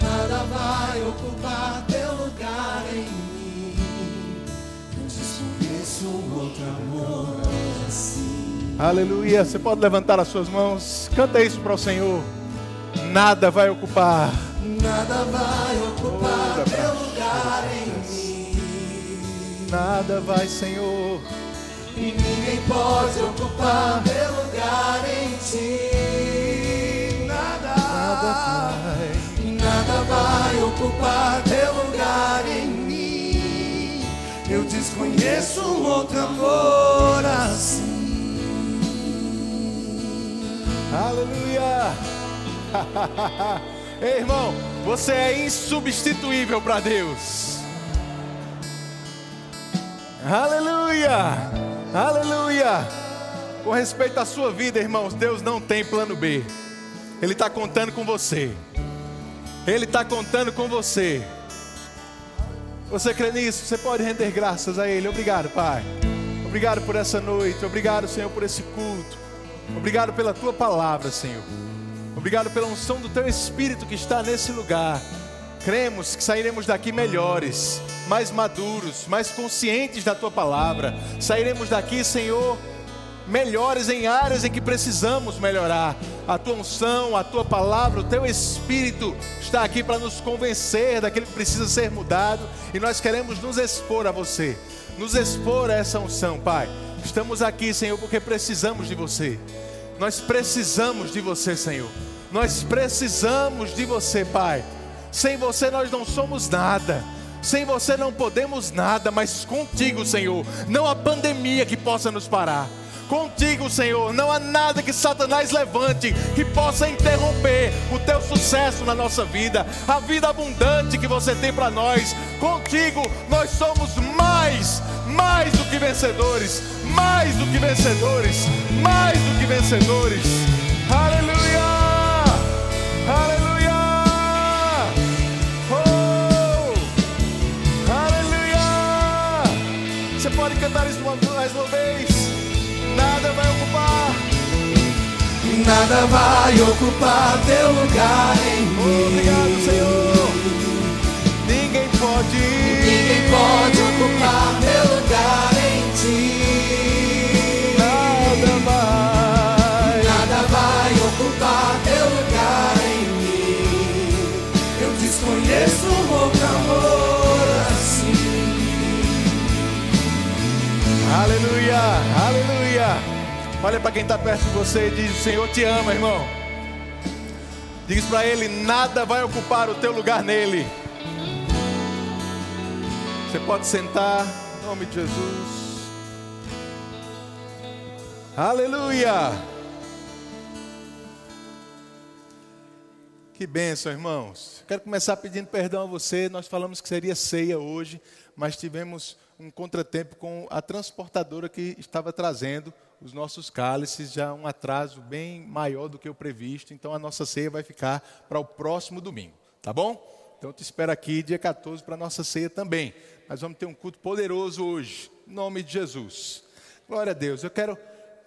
Nada vai ocupar teu lugar em mim. Eu desconheço um outro amor assim. Aleluia. Você pode levantar as suas mãos. Canta isso para o Senhor. Nada vai ocupar. Nada vai ocupar teu lugar em mim. Nada vai, Senhor. E ninguém pode ocupar teu lugar em ti. Nada, Nada vai. Nada vai ocupar teu lugar em mim. Eu desconheço um outro amor assim. Aleluia. Ei, irmão, você é insubstituível para Deus. Aleluia. Aleluia. Com respeito à sua vida, irmãos, Deus não tem plano B. Ele está contando com você. Ele está contando com você. Você crê nisso? Você pode render graças a Ele. Obrigado, Pai. Obrigado por essa noite. Obrigado, Senhor, por esse culto. Obrigado pela tua palavra, Senhor. Obrigado pela unção do teu Espírito que está nesse lugar. Cremos que sairemos daqui melhores, mais maduros, mais conscientes da tua palavra. Sairemos daqui, Senhor, melhores em áreas em que precisamos melhorar. A tua unção, a tua palavra, o teu Espírito está aqui para nos convencer daquilo que precisa ser mudado e nós queremos nos expor a você, nos expor a essa unção, Pai. Estamos aqui, Senhor, porque precisamos de você. Nós precisamos de você, Senhor. Nós precisamos de você, Pai. Sem você nós não somos nada. Sem você não podemos nada, mas contigo, Senhor, não há pandemia que possa nos parar. Contigo, Senhor, não há nada que Satanás levante que possa interromper o teu sucesso na nossa vida, a vida abundante que você tem para nós. Contigo, nós somos mais, mais do que vencedores, mais do que vencedores, mais do que vencedores. Aleluia! Aleluia! Oh! Aleluia! Você pode cantar isso mais uma vez? Nada vai ocupar. Nada vai ocupar teu lugar em mim. Obrigado, Senhor. Ninguém pode. Ninguém pode ocupar teu Olha para quem está perto de você e diz: O Senhor te ama, irmão. Diz para ele: Nada vai ocupar o teu lugar nele. Você pode sentar, em nome de Jesus. Aleluia. Que bênção, irmãos. Quero começar pedindo perdão a você. Nós falamos que seria ceia hoje, mas tivemos um contratempo com a transportadora que estava trazendo os nossos cálices, já um atraso bem maior do que o previsto. Então a nossa ceia vai ficar para o próximo domingo, tá bom? Então te espero aqui dia 14 para a nossa ceia também. Nós vamos ter um culto poderoso hoje, em nome de Jesus. Glória a Deus. Eu quero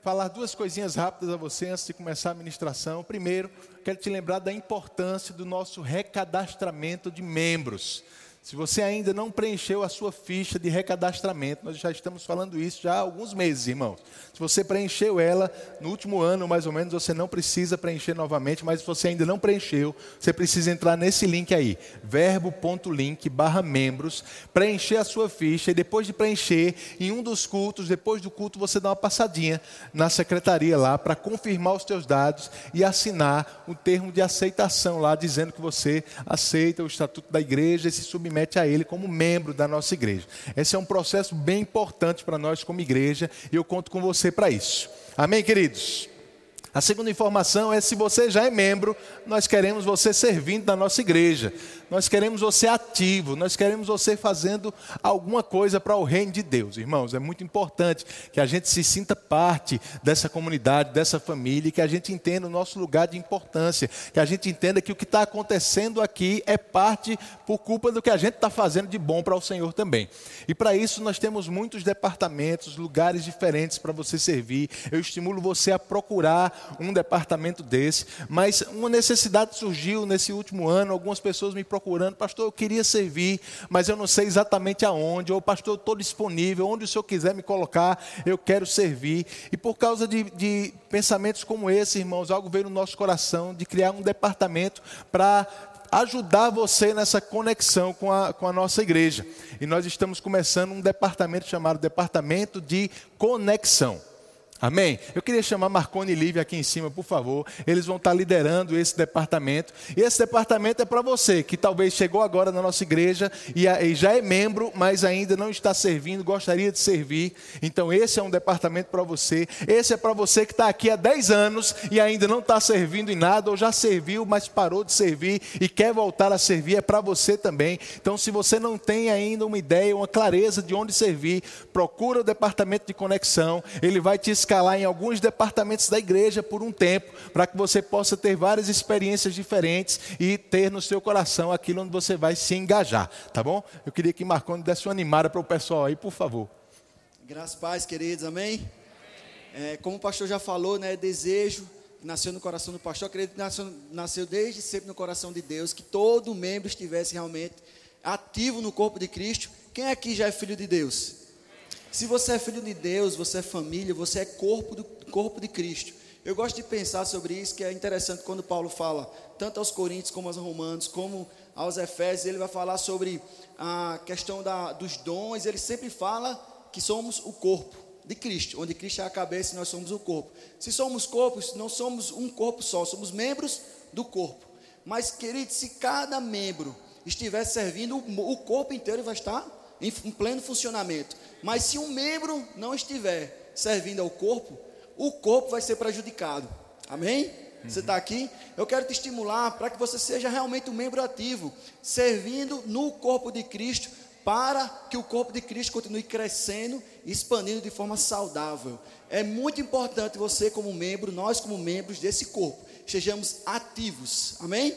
falar duas coisinhas rápidas a você antes de começar a ministração. Primeiro, quero te lembrar da importância do nosso recadastramento de membros. Se você ainda não preencheu a sua ficha de recadastramento, nós já estamos falando isso já há alguns meses, irmãos. Se você preencheu ela no último ano, mais ou menos, você não precisa preencher novamente, mas se você ainda não preencheu, você precisa entrar nesse link aí, verbo.link barra membros, preencher a sua ficha e depois de preencher, em um dos cultos, depois do culto, você dá uma passadinha na secretaria lá para confirmar os teus dados e assinar o termo de aceitação lá, dizendo que você aceita o estatuto da igreja e se submete a ele como membro da nossa igreja. Esse é um processo bem importante para nós como igreja e eu conto com você para isso. Amém, queridos? A segunda informação é: se você já é membro, nós queremos você servindo na nossa igreja, nós queremos você ativo, nós queremos você fazendo alguma coisa para o reino de Deus, irmãos. É muito importante que a gente se sinta parte dessa comunidade, dessa família, que a gente entenda o nosso lugar de importância, que a gente entenda que o que está acontecendo aqui é parte por culpa do que a gente está fazendo de bom para o Senhor também. E para isso nós temos muitos departamentos, lugares diferentes para você servir. Eu estimulo você a procurar um departamento desse, mas uma necessidade surgiu nesse último ano, algumas pessoas me procurando, pastor, eu queria servir, mas eu não sei exatamente aonde, ou pastor, eu estou disponível, onde o senhor quiser me colocar, eu quero servir. E por causa de, de pensamentos como esse, irmãos, algo veio no nosso coração de criar um departamento para ajudar você nessa conexão com a, com a nossa igreja. E nós estamos começando um departamento chamado Departamento de Conexão. Amém? Eu queria chamar Marconi e Lívia aqui em cima, por favor. Eles vão estar liderando esse departamento. E esse departamento é para você, que talvez chegou agora na nossa igreja e, já é membro, mas ainda não está servindo, gostaria de servir. Então, esse é um departamento para você. Esse é para você que está aqui há 10 anos e ainda não está servindo em nada, ou já serviu, mas parou de servir e quer voltar a servir. É para você também. Então, se você não tem ainda uma ideia, uma clareza de onde servir, procura o departamento de conexão. Ele vai te escalar em alguns departamentos da igreja por um tempo, para que você possa ter várias experiências diferentes e ter no seu coração aquilo onde você vai se engajar, tá bom? Eu queria que Marconi desse uma animada para o pessoal aí, por favor. Graças paz, queridos, amém? É, como o pastor já falou, né, desejo que nasceu no coração do pastor, acredito que nasceu, nasceu desde sempre no coração de Deus, que todo membro estivesse realmente ativo no corpo de Cristo. Quem aqui já é filho de Deus? Se você é filho de Deus, você é família, você é corpo do corpo de Cristo. Eu gosto de pensar sobre isso, que é interessante quando Paulo fala, tanto aos Coríntios como aos Romanos, como aos Efésios, ele vai falar sobre a questão da, dos dons, ele sempre fala que somos o corpo de Cristo, onde Cristo é a cabeça e nós somos o corpo. Se somos corpos, não somos um corpo só, somos membros do corpo. Mas, querido, se cada membro estiver servindo, o corpo inteiro vai estar em, pleno funcionamento. Mas se um membro não estiver servindo ao corpo, o corpo vai ser prejudicado. Amém? Você está aqui? Eu quero te estimular para que você seja realmente um membro ativo, servindo no corpo de Cristo, para que o corpo de Cristo continue crescendo e expandindo de forma saudável. É muito importante você, como membro, nós, como membros desse corpo, sejamos ativos. Amém?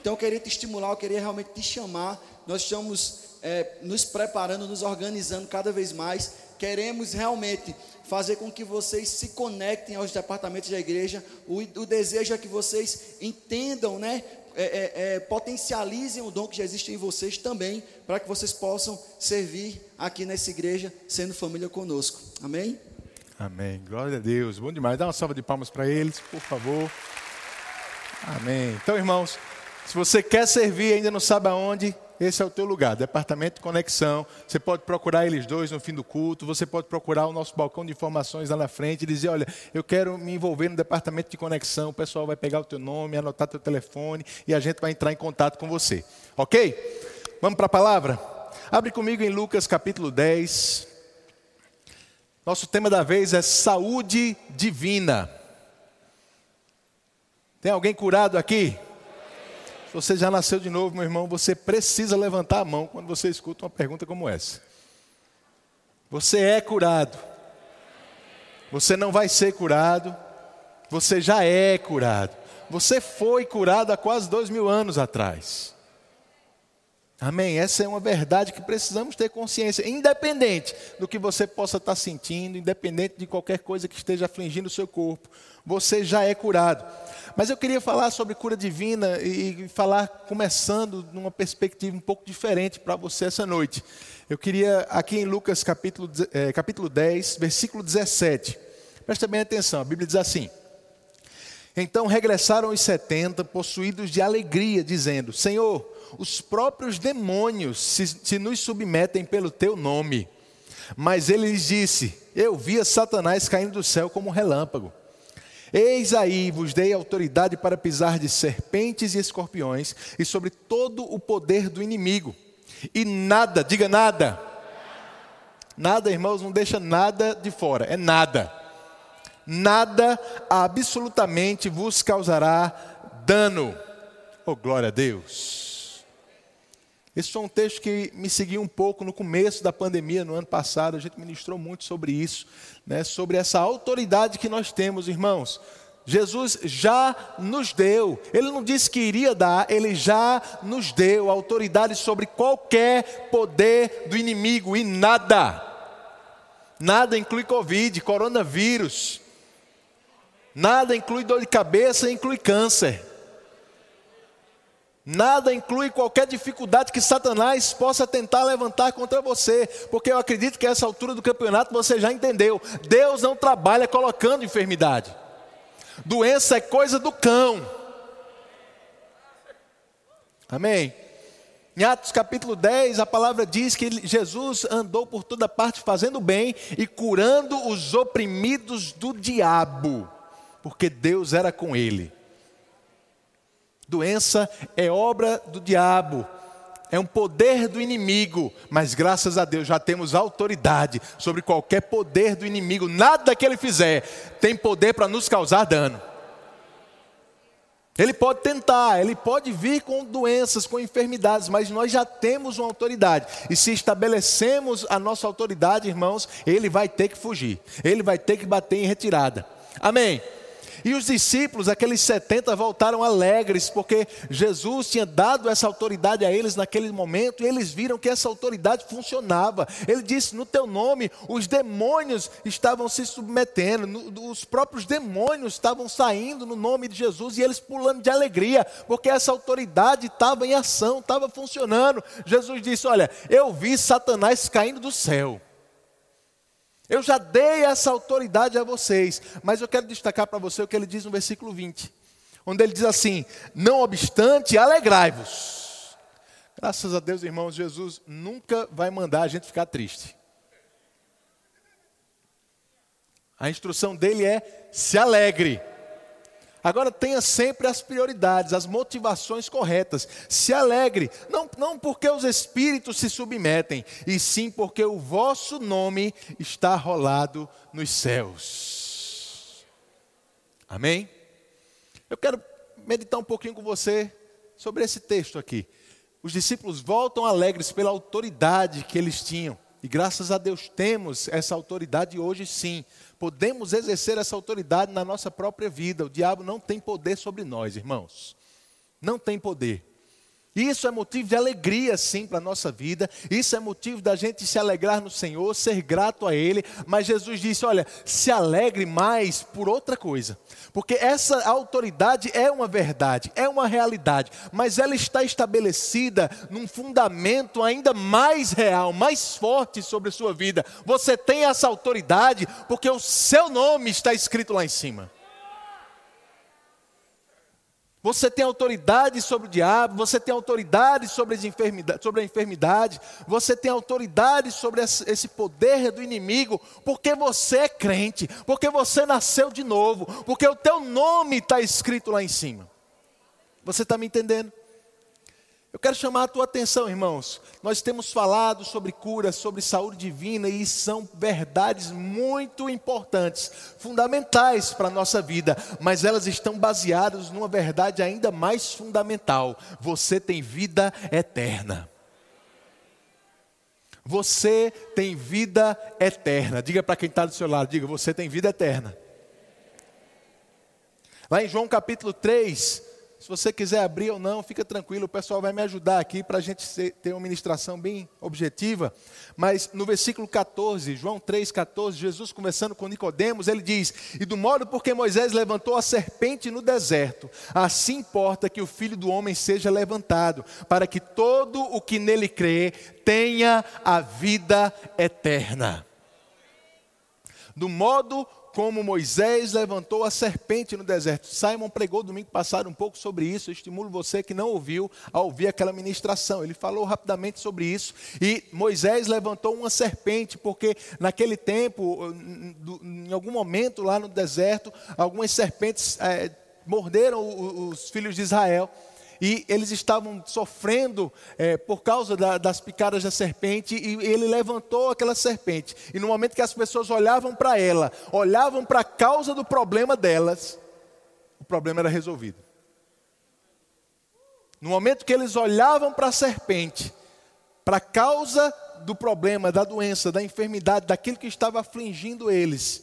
Então eu queria te estimular, eu queria realmente te chamar. Nós estamos é, nos preparando, nos organizando cada vez mais. Queremos realmente fazer com que vocês se conectem aos departamentos da igreja. O, o desejo é que vocês entendam, né? É, é, é, potencializem o dom que já existe em vocês também, para que vocês possam servir aqui nessa igreja, sendo família conosco. Amém? Amém. Glória a Deus. Bom demais. Dá uma salva de palmas para eles, por favor. Amém. Então, irmãos, se você quer servir e ainda não sabe aonde, esse é o teu lugar, departamento de conexão. Você pode procurar eles dois no fim do culto, você pode procurar o nosso balcão de informações lá na frente e dizer, olha, eu quero me envolver no departamento de conexão, o pessoal vai pegar o teu nome, anotar teu telefone e a gente vai entrar em contato com você. OK? Vamos para a palavra? Abre comigo em Lucas capítulo 10. Nosso tema da vez é saúde divina. Tem alguém curado aqui? Se você já nasceu de novo, meu irmão, você precisa levantar a mão quando você escuta uma pergunta como essa. Você é curado. Você não vai ser curado. Você já é curado. Você foi curado há quase dois mil anos atrás. Amém? Essa é uma verdade que precisamos ter consciência, independente do que você possa estar sentindo, independente de qualquer coisa que esteja afligindo o seu corpo, você já é curado. Mas eu queria falar sobre cura divina e falar começando numa perspectiva um pouco diferente para você essa noite. Eu queria, aqui em Lucas capítulo, é, capítulo 10, versículo 17. Presta bem atenção, a Bíblia diz assim. Então regressaram os setenta, possuídos de alegria, dizendo: Senhor, os próprios demônios se, se nos submetem pelo teu nome. Mas ele lhes disse: Eu via Satanás caindo do céu como um relâmpago. Eis aí vos dei autoridade para pisar de serpentes e escorpiões e sobre todo o poder do inimigo. E nada, diga nada. Nada, irmãos, não deixa nada de fora, é nada. Nada absolutamente vos causará dano. Oh, glória a Deus. Esse foi um texto que me seguiu um pouco no começo da pandemia, no ano passado. A gente ministrou muito sobre isso né, sobre essa autoridade que nós temos, irmãos. Jesus já nos deu, Ele não disse que iria dar, Ele já nos deu autoridade sobre qualquer poder do inimigo e nada, nada inclui Covid, coronavírus, Nada inclui dor de cabeça, inclui câncer. Nada inclui qualquer dificuldade que Satanás possa tentar levantar contra você, porque eu acredito que a essa altura do campeonato você já entendeu. Deus não trabalha colocando enfermidade. Doença é coisa do cão. Amém? Em Atos capítulo 10, a palavra diz que Jesus andou por toda parte fazendo bem e curando os oprimidos do diabo, porque Deus era com ele. Doença é obra do diabo, é um poder do inimigo, mas graças a Deus já temos autoridade sobre qualquer poder do inimigo. Nada que ele fizer tem poder para nos causar dano. Ele pode tentar, ele pode vir com doenças, com enfermidades, mas nós já temos uma autoridade. E se estabelecemos a nossa autoridade, irmãos, ele vai ter que fugir, ele vai ter que bater em retirada. Amém. E os discípulos, aqueles 70, voltaram alegres, porque Jesus tinha dado essa autoridade a eles naquele momento, e eles viram que essa autoridade funcionava. Ele disse: No teu nome, os demônios estavam se submetendo, no, os próprios demônios estavam saindo no nome de Jesus, e eles pulando de alegria, porque essa autoridade estava em ação, estava funcionando. Jesus disse: Olha, eu vi Satanás caindo do céu. Eu já dei essa autoridade a vocês, mas eu quero destacar para você o que ele diz no versículo 20, onde ele diz assim: Não obstante, alegrai-vos. Graças a Deus, irmãos, Jesus nunca vai mandar a gente ficar triste. A instrução dele é: se alegre. Agora tenha sempre as prioridades, as motivações corretas. Se alegre, não, não porque os espíritos se submetem, e sim porque o vosso nome está rolado nos céus. Amém? Eu quero meditar um pouquinho com você sobre esse texto aqui. Os discípulos voltam alegres pela autoridade que eles tinham. E graças a Deus temos essa autoridade hoje sim. Podemos exercer essa autoridade na nossa própria vida. O diabo não tem poder sobre nós, irmãos. Não tem poder. Isso é motivo de alegria, sim, para a nossa vida. Isso é motivo da gente se alegrar no Senhor, ser grato a Ele. Mas Jesus disse: olha, se alegre mais por outra coisa. Porque essa autoridade é uma verdade, é uma realidade. Mas ela está estabelecida num fundamento ainda mais real, mais forte sobre a sua vida. Você tem essa autoridade porque o seu nome está escrito lá em cima. Você tem autoridade sobre o diabo, você tem autoridade sobre, sobre a enfermidade, você tem autoridade sobre esse poder do inimigo, porque você é crente, porque você nasceu de novo, porque o teu nome está escrito lá em cima. Você está me entendendo? Eu quero chamar a tua atenção, irmãos. Nós temos falado sobre cura, sobre saúde divina, e são verdades muito importantes, fundamentais para a nossa vida, mas elas estão baseadas numa verdade ainda mais fundamental: você tem vida eterna. Você tem vida eterna. Diga para quem está do seu lado, diga, você tem vida eterna. Lá em João capítulo 3, se você quiser abrir ou não, fica tranquilo, o pessoal vai me ajudar aqui para a gente ter uma ministração bem objetiva. Mas no versículo 14, João 3,14, Jesus conversando com Nicodemos, ele diz: E do modo porque Moisés levantou a serpente no deserto, assim importa que o filho do homem seja levantado, para que todo o que nele crê tenha a vida eterna. Do modo como Moisés levantou a serpente no deserto. Simon pregou domingo passado um pouco sobre isso. Eu estimulo você que não ouviu a ouvir aquela ministração. Ele falou rapidamente sobre isso. E Moisés levantou uma serpente, porque naquele tempo, em algum momento lá no deserto, algumas serpentes é, morderam os filhos de Israel e eles estavam sofrendo é, por causa da, das picadas da serpente, e ele levantou aquela serpente. E no momento que as pessoas olhavam para ela, olhavam para a causa do problema delas, o problema era resolvido. No momento que eles olhavam para a serpente, para a causa do problema, da doença, da enfermidade, daquilo que estava afligindo eles,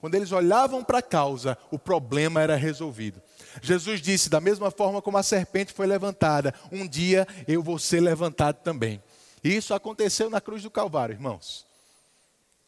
quando eles olhavam para a causa, o problema era resolvido. Jesus disse: da mesma forma como a serpente foi levantada, um dia eu vou ser levantado também. E isso aconteceu na cruz do Calvário, irmãos.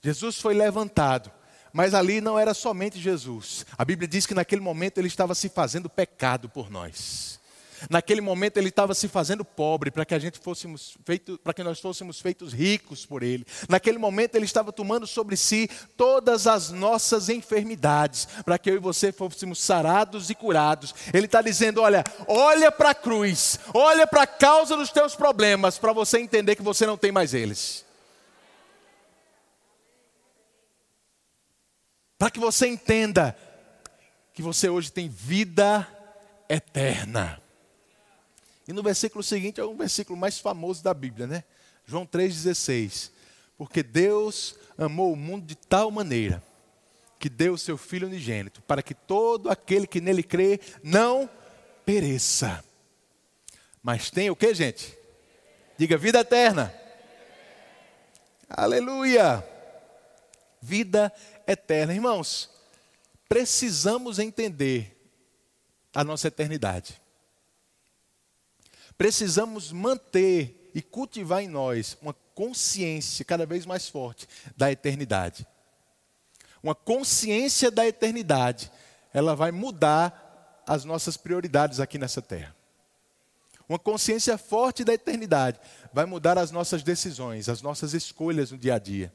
Jesus foi levantado, Mas ali não era somente Jesus. A Bíblia diz que naquele momento ele estava se fazendo pecado por nós. Naquele momento ele estava se fazendo pobre para que a gente fôssemos feito, para que nós fôssemos feitos ricos por ele. Naquele momento ele estava tomando sobre si todas as nossas enfermidades, para que eu e você fôssemos sarados e curados. Ele está dizendo: olha, olha para a cruz, olha para a causa dos teus problemas, para você entender que você não tem mais eles. Para que você entenda que você hoje tem vida eterna. E no versículo seguinte é um versículo mais famoso da Bíblia, né? João 3,16. Porque Deus amou o mundo de tal maneira que deu o seu Filho unigênito, para que todo aquele que nele crê não pereça. Mas tem o que, gente? Diga vida eterna. Aleluia! Vida eterna. Irmãos, precisamos entender a nossa eternidade precisamos manter e cultivar em nós uma consciência cada vez mais forte da eternidade. Uma consciência da eternidade, ela vai mudar as nossas prioridades aqui nessa terra. Uma consciência forte da eternidade vai mudar as nossas decisões, as nossas escolhas no dia a dia.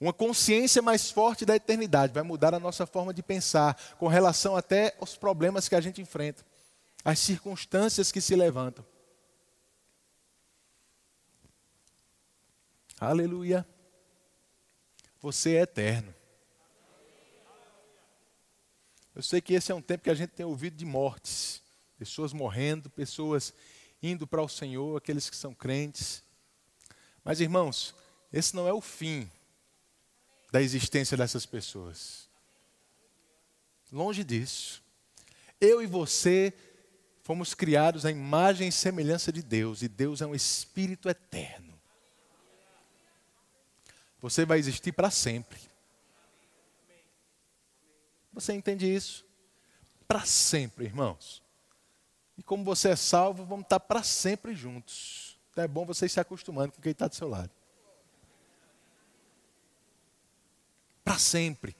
Uma consciência mais forte da eternidade vai mudar a nossa forma de pensar com relação até aos problemas que a gente enfrenta as circunstâncias que se levantam. Aleluia. Você é eterno. Eu sei que esse é um tempo que a gente tem ouvido de mortes, pessoas morrendo, pessoas indo para o Senhor, aqueles que são crentes. Mas irmãos, esse não é o fim da existência dessas pessoas. Longe disso. Eu e você Fomos criados à imagem e semelhança de Deus, e Deus é um espírito eterno. Você vai existir para sempre. Você entende isso? Para sempre, irmãos. E como você é salvo, vamos estar para sempre juntos. Então é bom vocês se acostumando com quem está do seu lado. Para sempre.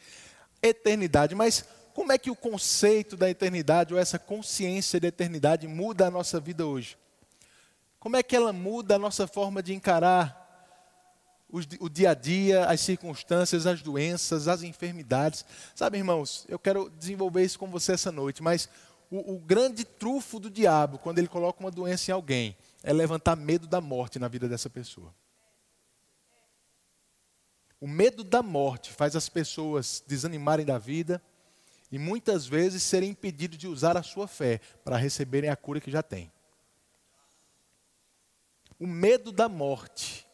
Eternidade. Mas como é que o conceito da eternidade ou essa consciência da eternidade muda a nossa vida hoje? Como é que ela muda a nossa forma de encarar o dia a dia, as circunstâncias, as doenças, as enfermidades? Sabe, irmãos, eu quero desenvolver isso com você essa noite, mas o, o grande trufo do diabo, quando ele coloca uma doença em alguém, é levantar medo da morte na vida dessa pessoa. O medo da morte faz as pessoas desanimarem da vida e muitas vezes serem impedidos de usar a sua fé para receberem a cura que já têm. O medo da morte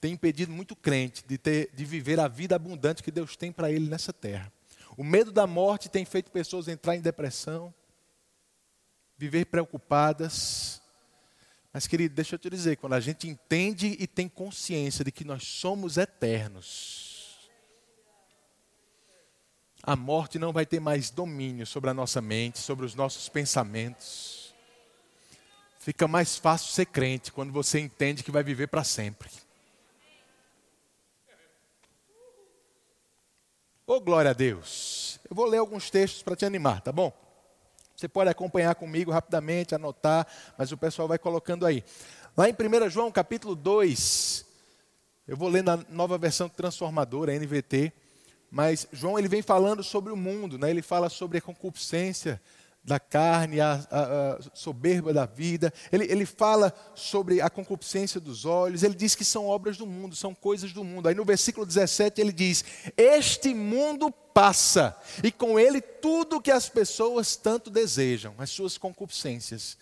tem impedido muito crente de, ter, de viver a vida abundante que Deus tem para ele nessa terra. O medo da morte tem feito pessoas entrar em depressão, viver preocupadas. Mas, querido, deixa eu te dizer, quando a gente entende e tem consciência de que nós somos eternos, a morte não vai ter mais domínio sobre a nossa mente, sobre os nossos pensamentos. Fica mais fácil ser crente quando você entende que vai viver para sempre. Oh, glória a Deus. Eu vou ler alguns textos para te animar, tá bom? Você pode acompanhar comigo rapidamente, anotar, mas o pessoal vai colocando aí. Lá em 1 João capítulo 2, eu vou ler na nova versão transformadora, NVT. Mas João ele vem falando sobre o mundo, né? ele fala sobre a concupiscência da carne, a, a, a soberba da vida, ele, ele fala sobre a concupiscência dos olhos, ele diz que são obras do mundo, são coisas do mundo. Aí no versículo 17 ele diz: Este mundo passa, e com ele tudo que as pessoas tanto desejam, as suas concupiscências.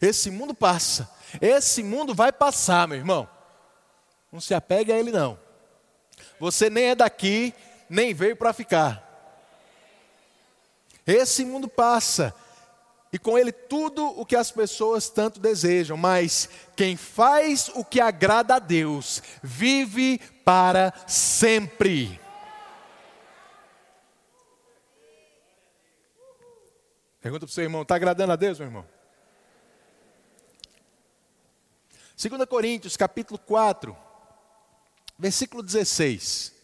Esse mundo passa, esse mundo vai passar, meu irmão. Não se apegue a ele, não. Você nem é daqui, nem veio para ficar. Esse mundo passa, e com ele tudo o que as pessoas tanto desejam, mas quem faz o que agrada a Deus vive para sempre. Pergunta para o seu irmão: está agradando a Deus, meu irmão? 2 Coríntios, capítulo 4, versículo 16.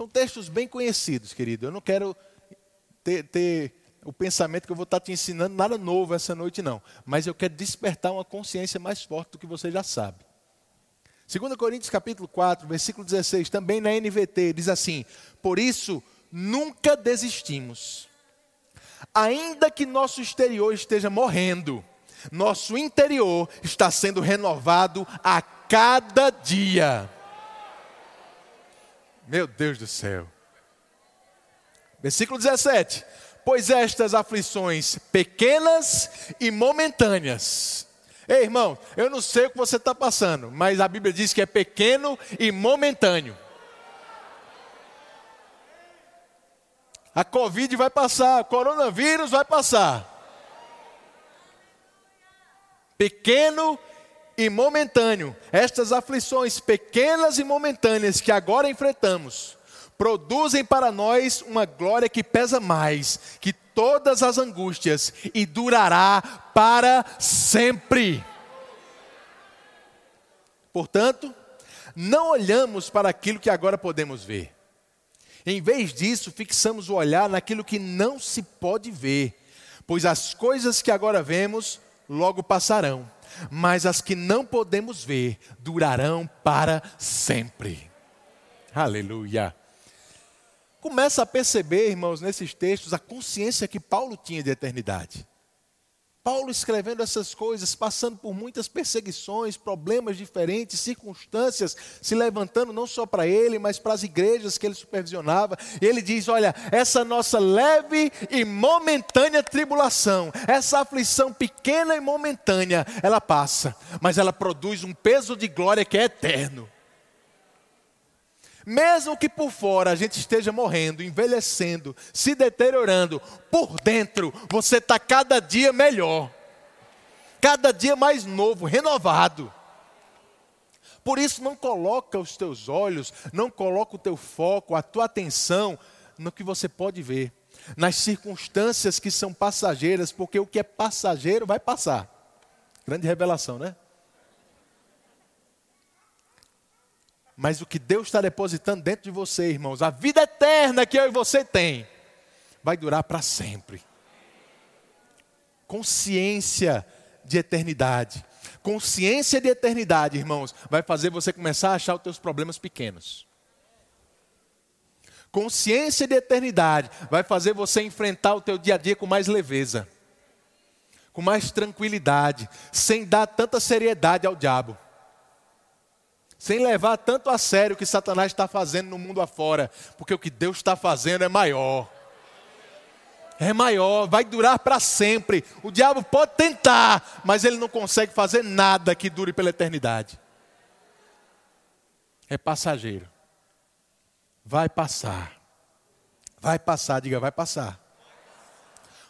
São textos bem conhecidos, querido. Eu não quero ter, ter o pensamento que eu vou estar te ensinando nada novo essa noite, não. Mas eu quero despertar uma consciência mais forte do que você já sabe. 2 Coríntios capítulo 4, versículo 16, também na NVT, diz assim: Por isso nunca desistimos. Ainda que nosso exterior esteja morrendo, nosso interior está sendo renovado a cada dia. Meu Deus do céu. Versículo 17: Pois estas aflições pequenas e momentâneas. Ei, irmão, eu não sei o que você está passando, mas a Bíblia diz que é pequeno e momentâneo. A Covid vai passar, o coronavírus vai passar. Pequeno e momentâneo. Estas aflições pequenas e momentâneas que agora enfrentamos produzem para nós uma glória que pesa mais que todas as angústias e durará para sempre. Portanto, não olhamos para aquilo que agora podemos ver. Em vez disso, fixamos o olhar naquilo que não se pode ver, pois as coisas que agora vemos logo passarão mas as que não podemos ver durarão para sempre. Aleluia. Começa a perceber, irmãos, nesses textos, a consciência que Paulo tinha de eternidade. Paulo escrevendo essas coisas, passando por muitas perseguições, problemas diferentes, circunstâncias se levantando não só para ele, mas para as igrejas que ele supervisionava. E ele diz: Olha, essa nossa leve e momentânea tribulação, essa aflição pequena e momentânea, ela passa, mas ela produz um peso de glória que é eterno. Mesmo que por fora a gente esteja morrendo, envelhecendo, se deteriorando, por dentro você está cada dia melhor, cada dia mais novo, renovado. Por isso não coloca os teus olhos, não coloca o teu foco, a tua atenção no que você pode ver, nas circunstâncias que são passageiras, porque o que é passageiro vai passar. Grande revelação, né? Mas o que Deus está depositando dentro de você, irmãos, a vida eterna que eu e você tem, vai durar para sempre. Consciência de eternidade. Consciência de eternidade, irmãos, vai fazer você começar a achar os teus problemas pequenos. Consciência de eternidade vai fazer você enfrentar o teu dia a dia com mais leveza, com mais tranquilidade, sem dar tanta seriedade ao diabo sem levar tanto a sério o que Satanás está fazendo no mundo afora, porque o que Deus está fazendo é maior. É maior, vai durar para sempre. O diabo pode tentar, mas ele não consegue fazer nada que dure pela eternidade. É passageiro. Vai passar. Vai passar, diga, vai passar.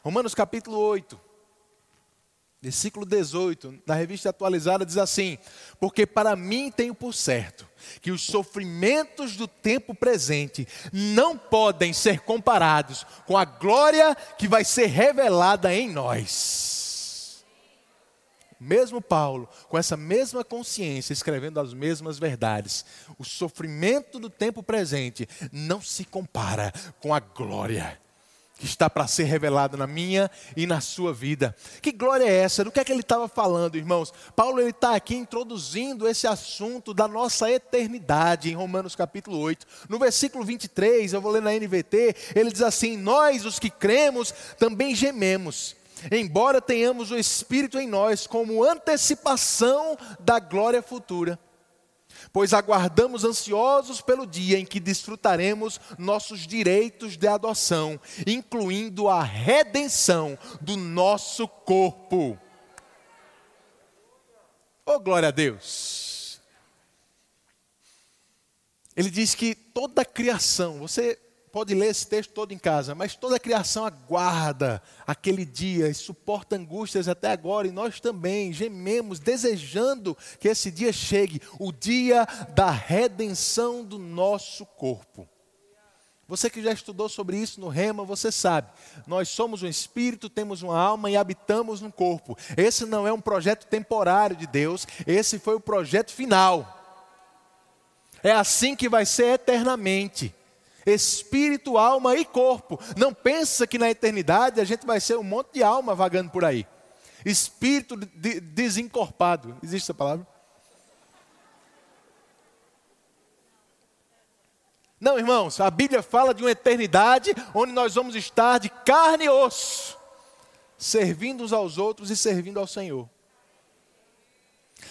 Romanos capítulo 8. Versículo 18, na revista atualizada, diz assim: Porque para mim tenho por certo que os sofrimentos do tempo presente não podem ser comparados com a glória que vai ser revelada em nós. Mesmo Paulo, com essa mesma consciência, escrevendo as mesmas verdades, o sofrimento do tempo presente não se compara com a glória que está para ser revelado na minha e na sua vida. Que glória é essa? Do que é que ele estava falando, irmãos? Paulo ele está aqui introduzindo esse assunto da nossa eternidade em Romanos capítulo 8. No versículo 23, eu vou ler na NVT, ele diz assim: Nós, os que cremos, também gememos, embora tenhamos o Espírito em nós como antecipação da glória futura pois aguardamos ansiosos pelo dia em que desfrutaremos nossos direitos de adoção, incluindo a redenção do nosso corpo. Oh, glória a Deus! Ele diz que toda a criação, você pode ler esse texto todo em casa, mas toda a criação aguarda aquele dia e suporta angústias até agora, e nós também gememos, desejando que esse dia chegue o dia da redenção do nosso corpo. Você que já estudou sobre isso no Rema, você sabe. Nós somos um espírito, temos uma alma e habitamos no corpo. Esse não é um projeto temporário de Deus, esse foi o projeto final. É assim que vai ser eternamente. Espírito, alma e corpo. Não pensa que na eternidade a gente vai ser um monte de alma vagando por aí. Espírito de, desencorpado. Existe essa palavra? Não, irmãos, a Bíblia fala de uma eternidade onde nós vamos estar de carne e osso, servindo uns aos outros e servindo ao Senhor.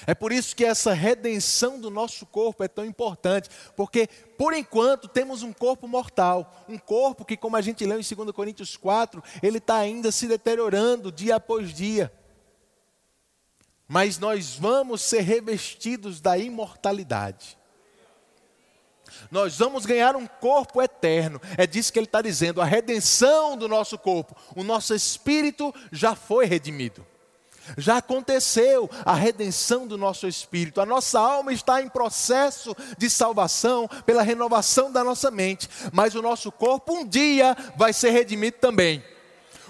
É por isso que essa redenção do nosso corpo é tão importante, porque por enquanto temos um corpo mortal, um corpo que, como a gente leu em 2 Coríntios 4, ele está ainda se deteriorando dia após dia. Mas nós vamos ser revestidos da imortalidade. Nós vamos ganhar um corpo eterno. É disso que ele está dizendo, a redenção do nosso corpo. O nosso espírito já foi redimido. Já aconteceu a redenção do nosso espírito. A nossa alma está em processo de salvação pela renovação da nossa mente. Mas o nosso corpo um dia vai ser redimido também.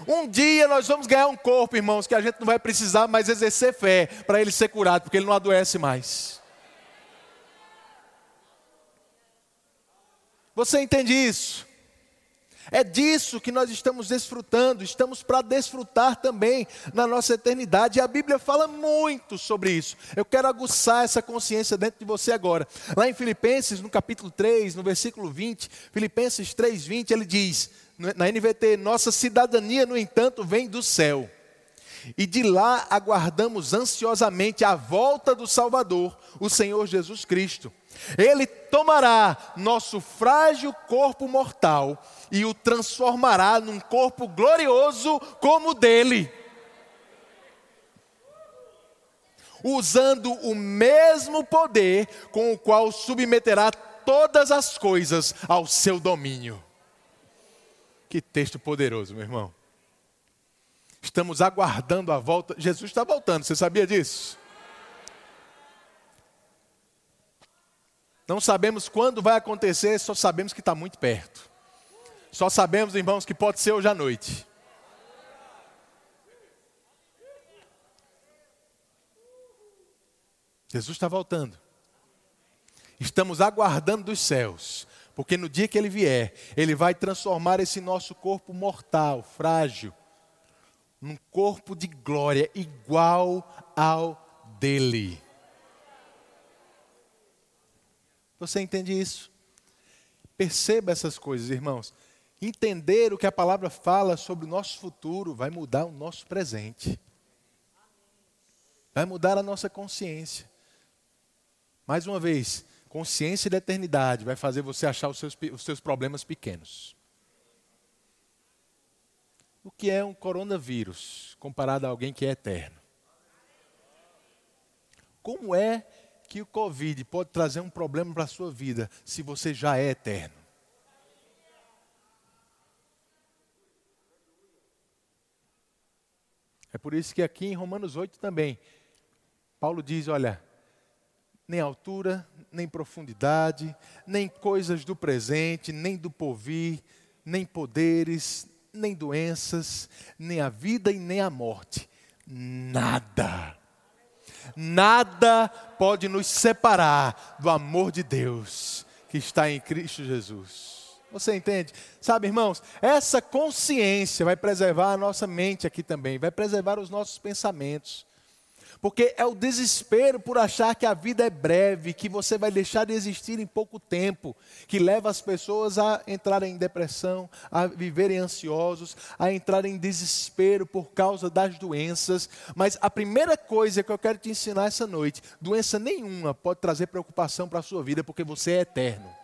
Um dia nós vamos ganhar um corpo, irmãos, que a gente não vai precisar mais exercer fé para ele ser curado, porque ele não adoece mais. Você entende isso? É disso que nós estamos desfrutando, estamos para desfrutar também na nossa eternidade. E a Bíblia fala muito sobre isso. Eu quero aguçar essa consciência dentro de você agora. Lá em Filipenses, no capítulo 3, no versículo 20, Filipenses 3, 20, ele diz, na NVT, nossa cidadania, no entanto, vem do céu. E de lá aguardamos ansiosamente a volta do Salvador, o Senhor Jesus Cristo ele tomará nosso frágil corpo mortal e o transformará num corpo glorioso como o dele. Usando o mesmo poder com o qual submeterá todas as coisas ao seu domínio. Que texto poderoso, meu irmão. Estamos aguardando a volta. Jesus está voltando, você sabia disso? Não sabemos quando vai acontecer, só sabemos que está muito perto. Só sabemos, irmãos, que pode ser hoje à noite. Jesus está voltando. Estamos aguardando dos céus, porque no dia que ele vier, ele vai transformar esse nosso corpo mortal, frágil, num corpo de glória igual ao dele. Você entende isso? Perceba essas coisas, irmãos. Entender o que a palavra fala sobre o nosso futuro vai mudar o nosso presente. Vai mudar a nossa consciência. Mais uma vez, consciência da eternidade vai fazer você achar os seus, os seus problemas pequenos. O que é um coronavírus comparado a alguém que é eterno? Como é que o Covid pode trazer um problema para a sua vida se você já é eterno. É por isso que aqui em Romanos 8 também, Paulo diz: olha, nem altura, nem profundidade, nem coisas do presente, nem do porvir, nem poderes, nem doenças, nem a vida e nem a morte. Nada Nada pode nos separar do amor de Deus que está em Cristo Jesus. Você entende? Sabe, irmãos, essa consciência vai preservar a nossa mente aqui também, vai preservar os nossos pensamentos. Porque é o desespero por achar que a vida é breve, que você vai deixar de existir em pouco tempo, que leva as pessoas a entrarem em depressão, a viverem ansiosos, a entrarem em desespero por causa das doenças. Mas a primeira coisa que eu quero te ensinar essa noite: doença nenhuma pode trazer preocupação para a sua vida, porque você é eterno.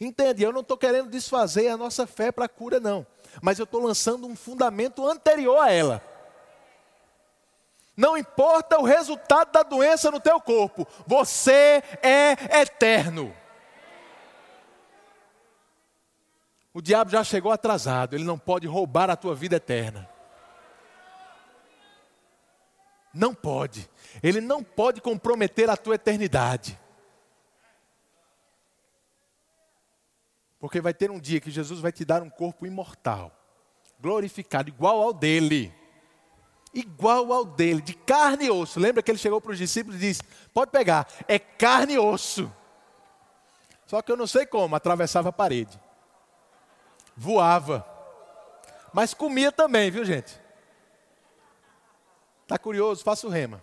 Entende? Eu não estou querendo desfazer a nossa fé para a cura, não mas eu estou lançando um fundamento anterior a ela. Não importa o resultado da doença no teu corpo, você é eterno. O diabo já chegou atrasado, ele não pode roubar a tua vida eterna. Não pode. Ele não pode comprometer a tua eternidade. Porque vai ter um dia que Jesus vai te dar um corpo imortal, glorificado, igual ao dele. Igual ao dele, de carne e osso. Lembra que ele chegou para os discípulos e disse: Pode pegar, é carne e osso. Só que eu não sei como, atravessava a parede. Voava. Mas comia também, viu gente? Está curioso? Faça o rema.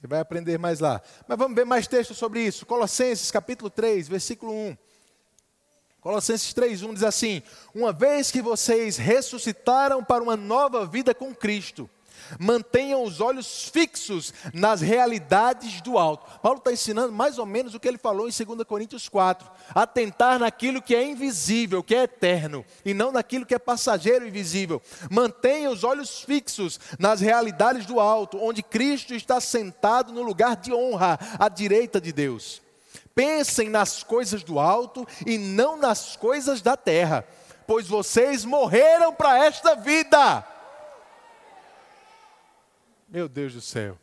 Você vai aprender mais lá. Mas vamos ver mais textos sobre isso. Colossenses capítulo 3, versículo 1. Colossenses 3:1 diz assim: Uma vez que vocês ressuscitaram para uma nova vida com Cristo, mantenham os olhos fixos nas realidades do alto. Paulo está ensinando mais ou menos o que ele falou em 2 Coríntios 4: atentar naquilo que é invisível, que é eterno, e não naquilo que é passageiro e invisível. Mantenha os olhos fixos nas realidades do alto, onde Cristo está sentado no lugar de honra, à direita de Deus. Pensem nas coisas do alto e não nas coisas da terra, pois vocês morreram para esta vida. Meu Deus do céu.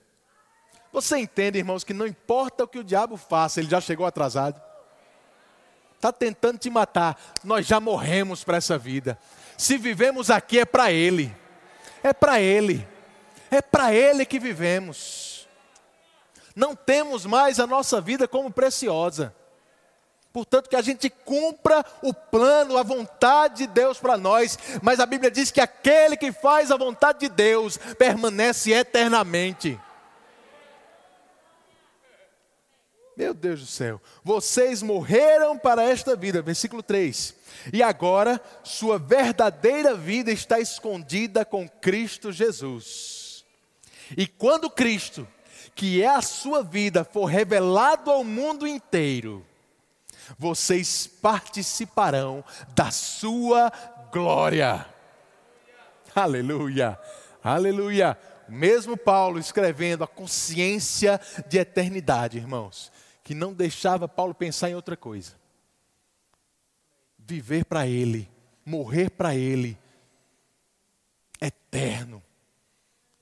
Você entende, irmãos, que não importa o que o diabo faça, ele já chegou atrasado. Está tentando te matar. Nós já morremos para essa vida. Se vivemos aqui é para Ele. É para Ele. É para Ele que vivemos não temos mais a nossa vida como preciosa. Portanto, que a gente cumpra o plano, a vontade de Deus para nós. Mas a Bíblia diz que aquele que faz a vontade de Deus permanece eternamente. Meu Deus do céu. Vocês morreram para esta vida. Versículo 3. E agora, sua verdadeira vida está escondida com Cristo Jesus. E quando Cristo, que é a sua vida for revelado ao mundo inteiro, vocês participarão da sua glória. Aleluia, aleluia. Mesmo Paulo escrevendo a consciência de eternidade, irmãos, que não deixava Paulo pensar em outra coisa. Viver para Ele, morrer para Ele, eterno.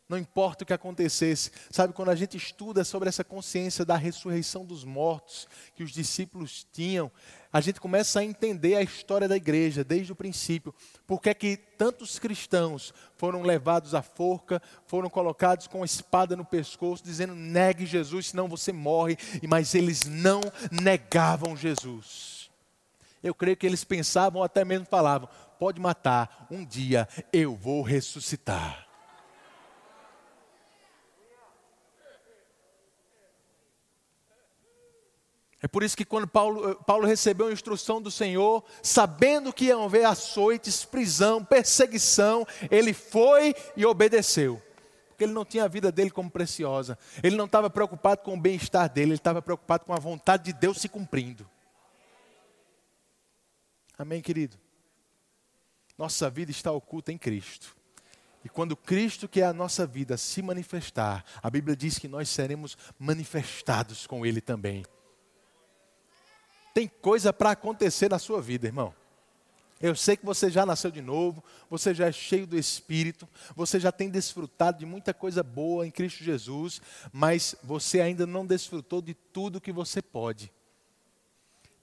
Não importa o que acontecesse. Sabe, quando a gente estuda sobre essa consciência da ressurreição dos mortos que os discípulos tinham, a gente começa a entender a história da igreja desde o princípio. Por que é que tantos cristãos foram levados à forca, foram colocados com a espada no pescoço, dizendo: negue Jesus, senão você morre. Mas eles não negavam Jesus. Eu creio que eles pensavam, até mesmo falavam: pode matar, um dia eu vou ressuscitar. É por isso que quando Paulo, eh, Paulo recebeu a instrução do Senhor, sabendo que iam haver açoites, prisão, perseguição, ele foi e obedeceu. Porque ele não tinha a vida dele como preciosa. Ele não estava preocupado com o bem-estar dele, ele estava preocupado com a vontade de Deus se cumprindo. Amém, querido? Nossa vida está oculta em Cristo. E quando Cristo, que é a nossa vida, se manifestar, a Bíblia diz que nós seremos manifestados com Ele também. Tem coisa para acontecer na sua vida, irmão. Eu sei que você já nasceu de novo, você já é cheio do Espírito, você já tem desfrutado de muita coisa boa em Cristo Jesus, mas você ainda não desfrutou de tudo que você pode.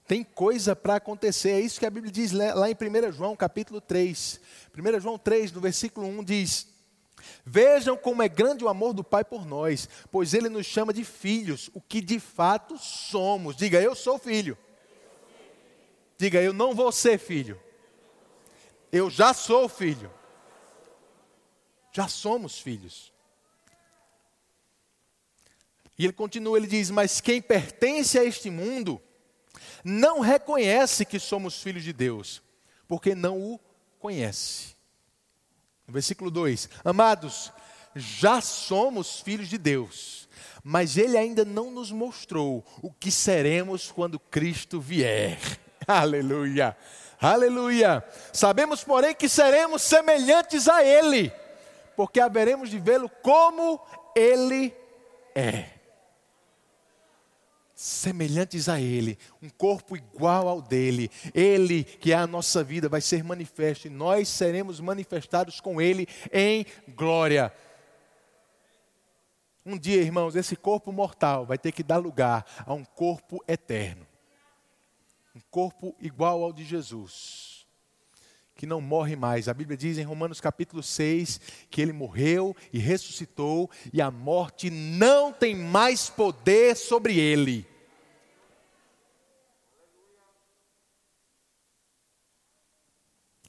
Tem coisa para acontecer, é isso que a Bíblia diz lá em 1 João capítulo 3. 1 João 3, no versículo 1 diz: Vejam como é grande o amor do Pai por nós, pois Ele nos chama de filhos, o que de fato somos. Diga, eu sou filho. Diga, eu não vou ser filho. Eu já sou filho. Já somos filhos. E ele continua, ele diz: Mas quem pertence a este mundo não reconhece que somos filhos de Deus, porque não o conhece. Versículo 2: Amados, já somos filhos de Deus, mas Ele ainda não nos mostrou o que seremos quando Cristo vier. Aleluia. Aleluia. Sabemos, porém, que seremos semelhantes a Ele, porque haveremos de vê-lo como Ele é. Semelhantes a Ele, um corpo igual ao dele, Ele, que é a nossa vida, vai ser manifesto e nós seremos manifestados com Ele em glória. Um dia, irmãos, esse corpo mortal vai ter que dar lugar a um corpo eterno um corpo igual ao de Jesus, que não morre mais. A Bíblia diz em Romanos capítulo 6 que ele morreu e ressuscitou, e a morte não tem mais poder sobre ele.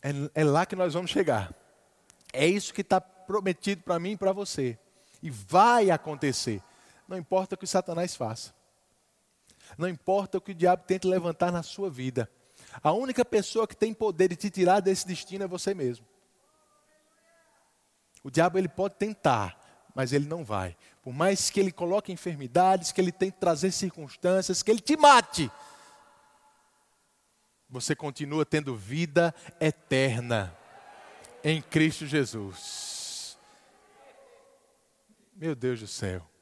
É, é lá que nós vamos chegar. É isso que está prometido para mim e para você. E vai acontecer. Não importa o que Satanás faça. Não importa o que o diabo tente levantar na sua vida. A única pessoa que tem poder de te tirar desse destino é você mesmo. O diabo ele pode tentar, mas ele não vai. Por mais que ele coloque enfermidades, que ele tente trazer circunstâncias, que ele te mate, você continua tendo vida eterna em Cristo Jesus. Meu Deus do céu.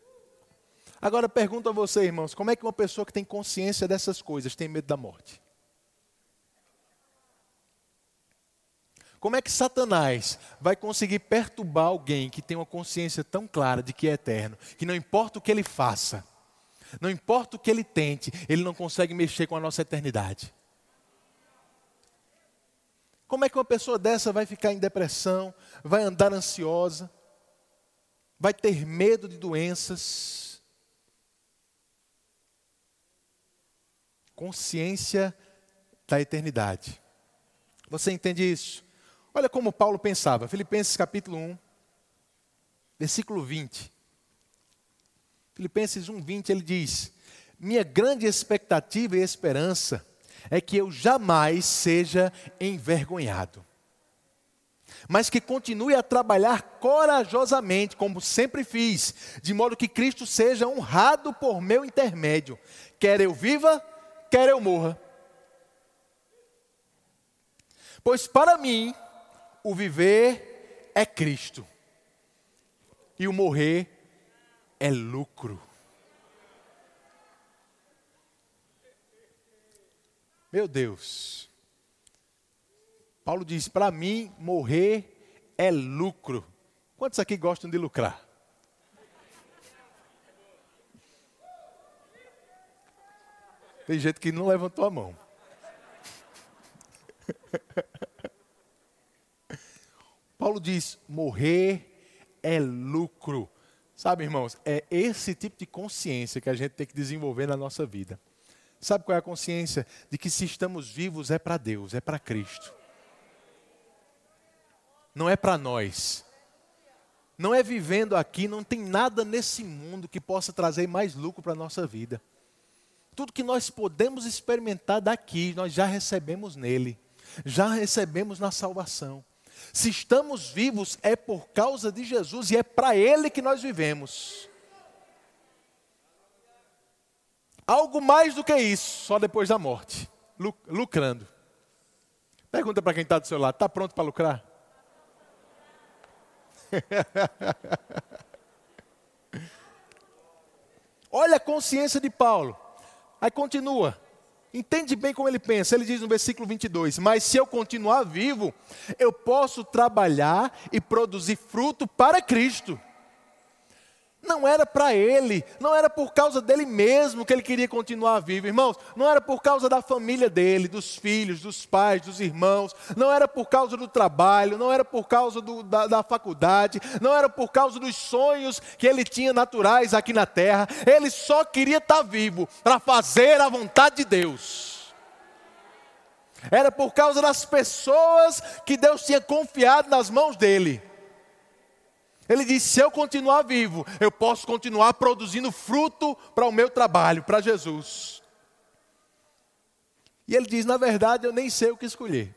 Agora pergunto a você, irmãos, como é que uma pessoa que tem consciência dessas coisas tem medo da morte? Como é que Satanás vai conseguir perturbar alguém que tem uma consciência tão clara de que é eterno, que não importa o que ele faça, não importa o que ele tente, ele não consegue mexer com a nossa eternidade? Como é que uma pessoa dessa vai ficar em depressão, vai andar ansiosa, vai ter medo de doenças? Consciência da eternidade. Você entende isso? Olha como Paulo pensava. Filipenses capítulo 1, versículo 20. Filipenses 1, 20, ele diz: Minha grande expectativa e esperança é que eu jamais seja envergonhado, mas que continue a trabalhar corajosamente, como sempre fiz, de modo que Cristo seja honrado por meu intermédio, quer eu viva, quer eu morra. Pois para mim, o viver é Cristo, e o morrer é lucro. Meu Deus. Paulo diz: para mim, morrer é lucro. Quantos aqui gostam de lucrar? Tem gente que não levantou a mão. Paulo diz: morrer é lucro. Sabe, irmãos, é esse tipo de consciência que a gente tem que desenvolver na nossa vida. Sabe qual é a consciência? De que se estamos vivos é para Deus, é para Cristo. Não é para nós. Não é vivendo aqui, não tem nada nesse mundo que possa trazer mais lucro para a nossa vida. Tudo que nós podemos experimentar daqui, nós já recebemos nele, já recebemos na salvação. Se estamos vivos, é por causa de Jesus e é para Ele que nós vivemos. Algo mais do que isso, só depois da morte. Lucrando. Pergunta para quem está do seu lado: está pronto para lucrar? Olha a consciência de Paulo. Aí continua. Entende bem como ele pensa. Ele diz no versículo 22: Mas se eu continuar vivo, eu posso trabalhar e produzir fruto para Cristo. Não era para ele, não era por causa dele mesmo que ele queria continuar vivo, irmãos. Não era por causa da família dele, dos filhos, dos pais, dos irmãos. Não era por causa do trabalho, não era por causa do, da, da faculdade, não era por causa dos sonhos que ele tinha naturais aqui na terra. Ele só queria estar tá vivo para fazer a vontade de Deus. Era por causa das pessoas que Deus tinha confiado nas mãos dele. Ele disse: se eu continuar vivo, eu posso continuar produzindo fruto para o meu trabalho, para Jesus. E ele diz: na verdade, eu nem sei o que escolher.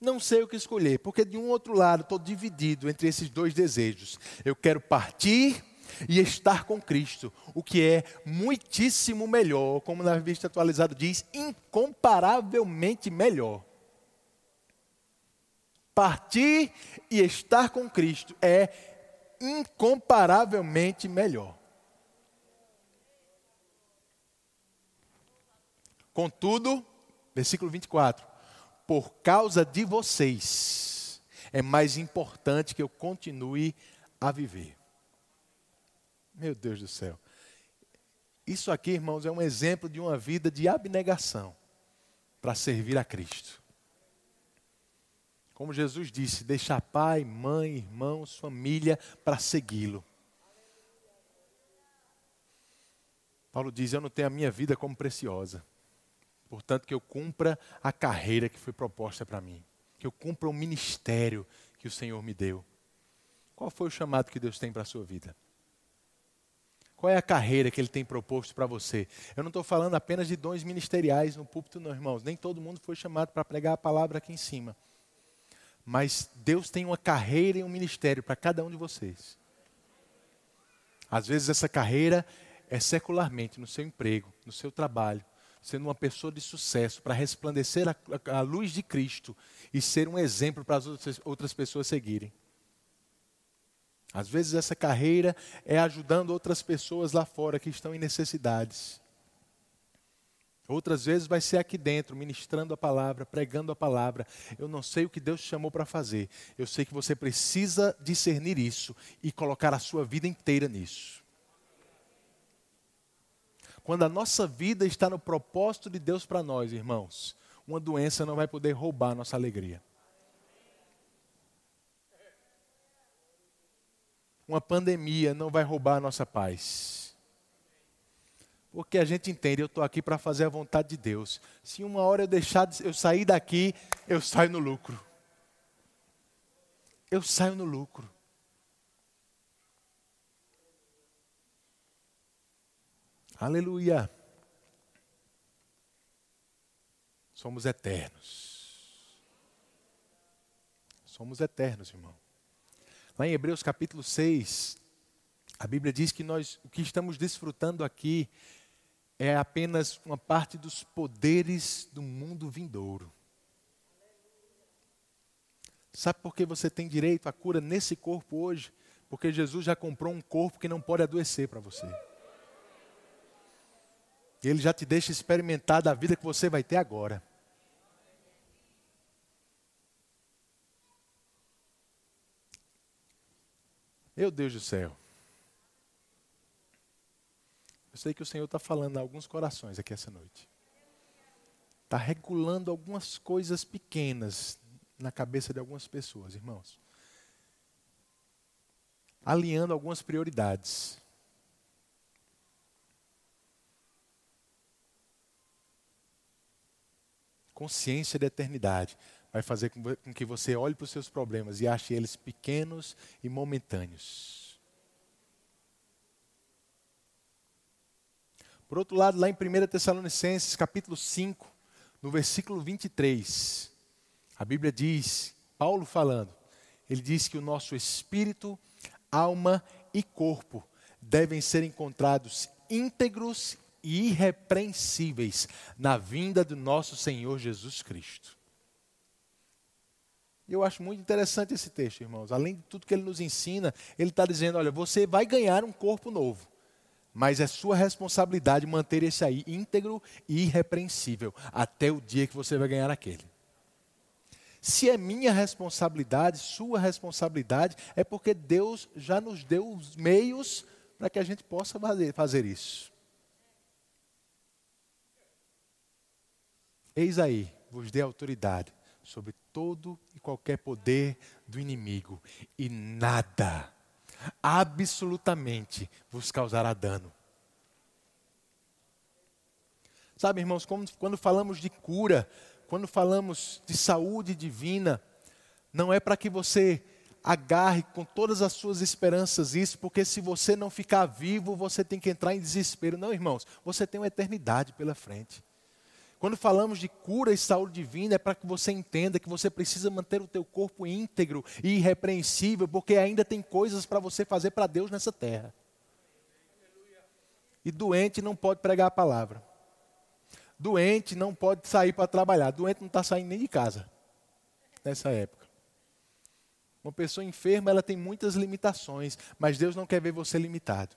Não sei o que escolher, porque de um outro lado estou dividido entre esses dois desejos. Eu quero partir e estar com Cristo, o que é muitíssimo melhor, como na revista atualizada diz, incomparavelmente melhor. Partir e estar com Cristo é incomparavelmente melhor. Contudo, versículo 24: por causa de vocês, é mais importante que eu continue a viver. Meu Deus do céu. Isso aqui, irmãos, é um exemplo de uma vida de abnegação para servir a Cristo. Como Jesus disse, deixar pai, mãe, irmãos, família para segui-lo. Paulo diz: Eu não tenho a minha vida como preciosa, Portanto, que eu cumpra a carreira que foi proposta para mim. Que eu cumpra o ministério que o Senhor me deu. Qual foi o chamado que Deus tem para a sua vida? Qual é a carreira que Ele tem proposto para você? Eu não estou falando apenas de dons ministeriais no púlpito, não, irmãos. Nem todo mundo foi chamado para pregar a palavra aqui em cima. Mas Deus tem uma carreira e um ministério para cada um de vocês. Às vezes essa carreira é secularmente, no seu emprego, no seu trabalho, sendo uma pessoa de sucesso, para resplandecer a, a, a, luz de Cristo e ser um exemplo para as outras, outras pessoas seguirem. Às vezes essa carreira é ajudando outras pessoas lá fora que estão em necessidades. Outras vezes vai ser aqui dentro, ministrando a palavra, pregando a palavra. Eu não sei o que Deus te chamou para fazer. Eu sei que você precisa discernir isso e colocar a sua vida inteira nisso. Quando a nossa vida está no propósito de Deus para nós, irmãos, uma doença não vai poder roubar a nossa alegria. Uma pandemia não vai roubar a nossa paz. Porque a gente entende, eu estou aqui para fazer a vontade de Deus. Se uma hora eu deixar, eu sair daqui, eu saio no lucro. Eu saio no lucro. Aleluia. Somos eternos. Somos eternos, irmão. Lá em Hebreus capítulo 6, a Bíblia diz que nós o que estamos desfrutando aqui é apenas uma parte dos poderes do mundo vindouro. Sabe por que você tem direito à cura nesse corpo hoje? Porque Jesus já comprou um corpo que não pode adoecer para você. Ele já te deixa experimentar da vida que você vai ter agora. Meu Deus do céu. Eu sei que o Senhor está falando a alguns corações aqui essa noite. Está regulando algumas coisas pequenas na cabeça de algumas pessoas, irmãos. Alinhando algumas prioridades. Consciência da eternidade vai fazer com que você olhe para os seus problemas e ache eles pequenos e momentâneos. Por outro lado, lá em 1 Tessalonicenses, capítulo 5, no versículo 23, a Bíblia diz, Paulo falando, ele diz que o nosso espírito, alma e corpo devem ser encontrados íntegros e irrepreensíveis na vinda do nosso Senhor Jesus Cristo. Eu acho muito interessante esse texto, irmãos. Além de tudo que ele nos ensina, ele está dizendo: olha, você vai ganhar um corpo novo mas é sua responsabilidade manter esse aí íntegro e irrepreensível até o dia que você vai ganhar aquele. Se é minha responsabilidade, sua responsabilidade, é porque Deus já nos deu os meios para que a gente possa fazer isso. Eis aí, vos dê autoridade sobre todo e qualquer poder do inimigo, e nada absolutamente vos causará dano. Sabe, irmãos, quando falamos de cura, quando falamos de saúde divina, não é para que você agarre com todas as suas esperanças isso, porque se você não ficar vivo, você tem que entrar em desespero. Não, irmãos, você tem uma eternidade pela frente. Quando falamos de cura e saúde divina, é para que você entenda que você precisa manter o teu corpo íntegro e irrepreensível, porque ainda tem coisas para você fazer para Deus nessa terra. E doente não pode pregar a palavra. Doente não pode sair para trabalhar. Doente não está saindo nem de casa nessa época. Uma pessoa enferma, ela tem muitas limitações, mas Deus não quer ver você limitado.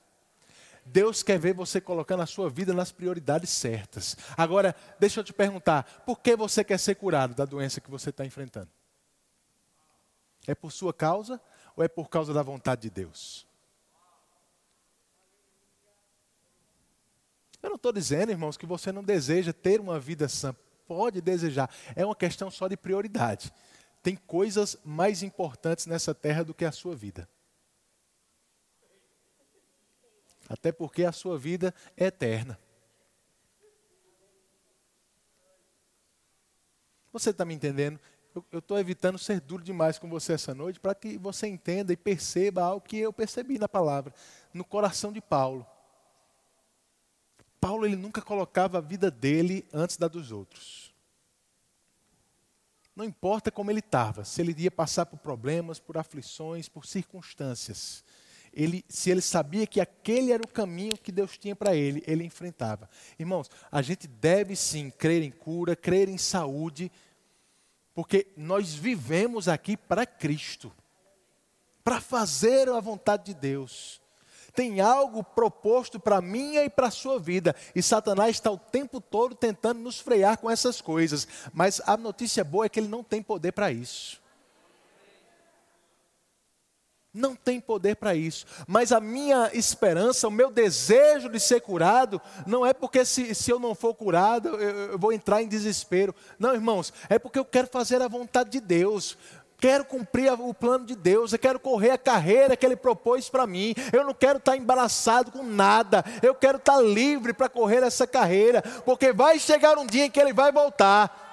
Deus quer ver você colocando a sua vida nas prioridades certas. Agora, deixa eu te perguntar: por que você quer ser curado da doença que você está enfrentando? É por sua causa ou é por causa da vontade de Deus? Eu não estou dizendo, irmãos, que você não deseja ter uma vida sã. Pode desejar. É uma questão só de prioridade. Tem coisas mais importantes nessa terra do que a sua vida. Até porque a sua vida é eterna. Você está me entendendo? Eu estou evitando ser duro demais com você essa noite para que você entenda e perceba algo que eu percebi na palavra, no coração de Paulo. Paulo ele nunca colocava a vida dele antes da dos outros. Não importa como ele estava, se ele ia passar por problemas, por aflições, por circunstâncias. Ele, se ele sabia que aquele era o caminho que Deus tinha para ele, ele enfrentava. Irmãos, a gente deve sim crer em cura, crer em saúde, porque nós vivemos aqui para Cristo, para fazer a vontade de Deus tem algo proposto para minha e para a sua vida. E Satanás está o tempo todo tentando nos frear com essas coisas. Mas a notícia boa é que ele não tem poder para isso. Não tem poder para isso. Mas a minha esperança, o meu desejo de ser curado, não é porque se, se eu não for curado, eu, eu vou entrar em desespero. Não, irmãos, é porque eu quero fazer a vontade de Deus quero cumprir o plano de Deus, eu quero correr a carreira que Ele propôs para mim, eu não quero estar embaraçado com nada, eu quero estar livre para correr essa carreira, porque vai chegar um dia em que Ele vai voltar.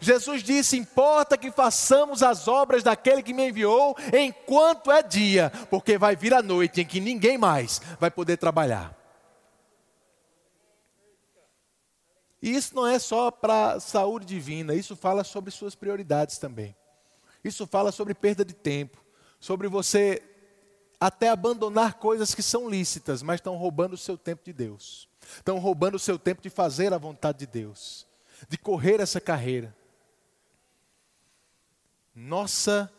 Jesus disse: Importa que façamos as obras daquele que me enviou enquanto é dia, porque vai vir a noite em que ninguém mais vai poder trabalhar. E isso não é só para saúde divina, isso fala sobre suas prioridades também. Isso fala sobre perda de tempo, sobre você até abandonar coisas que são lícitas, mas estão roubando o seu tempo de Deus. Estão roubando o seu tempo de fazer a vontade de Deus, de correr essa carreira. Nossa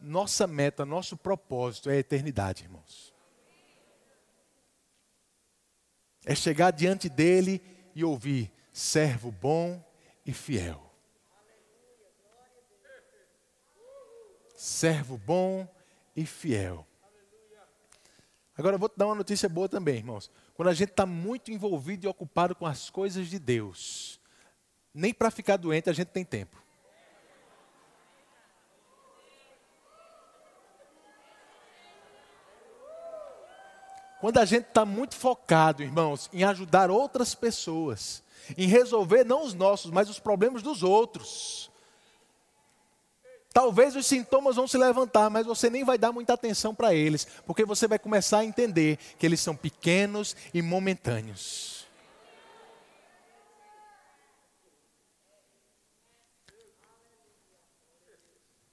nossa meta, nosso propósito é a eternidade, irmãos. É chegar diante dele e ouvir: servo bom e fiel. servo bom e fiel. Agora eu vou te dar uma notícia boa também, irmãos. Quando a gente está muito envolvido e ocupado com as coisas de Deus, nem para ficar doente a gente tem tempo. Quando a gente está muito focado, irmãos, em ajudar outras pessoas, em resolver não os nossos, mas os problemas dos outros, Talvez os sintomas vão se levantar, mas você nem vai dar muita atenção para eles, porque você vai começar a entender que eles são pequenos e momentâneos.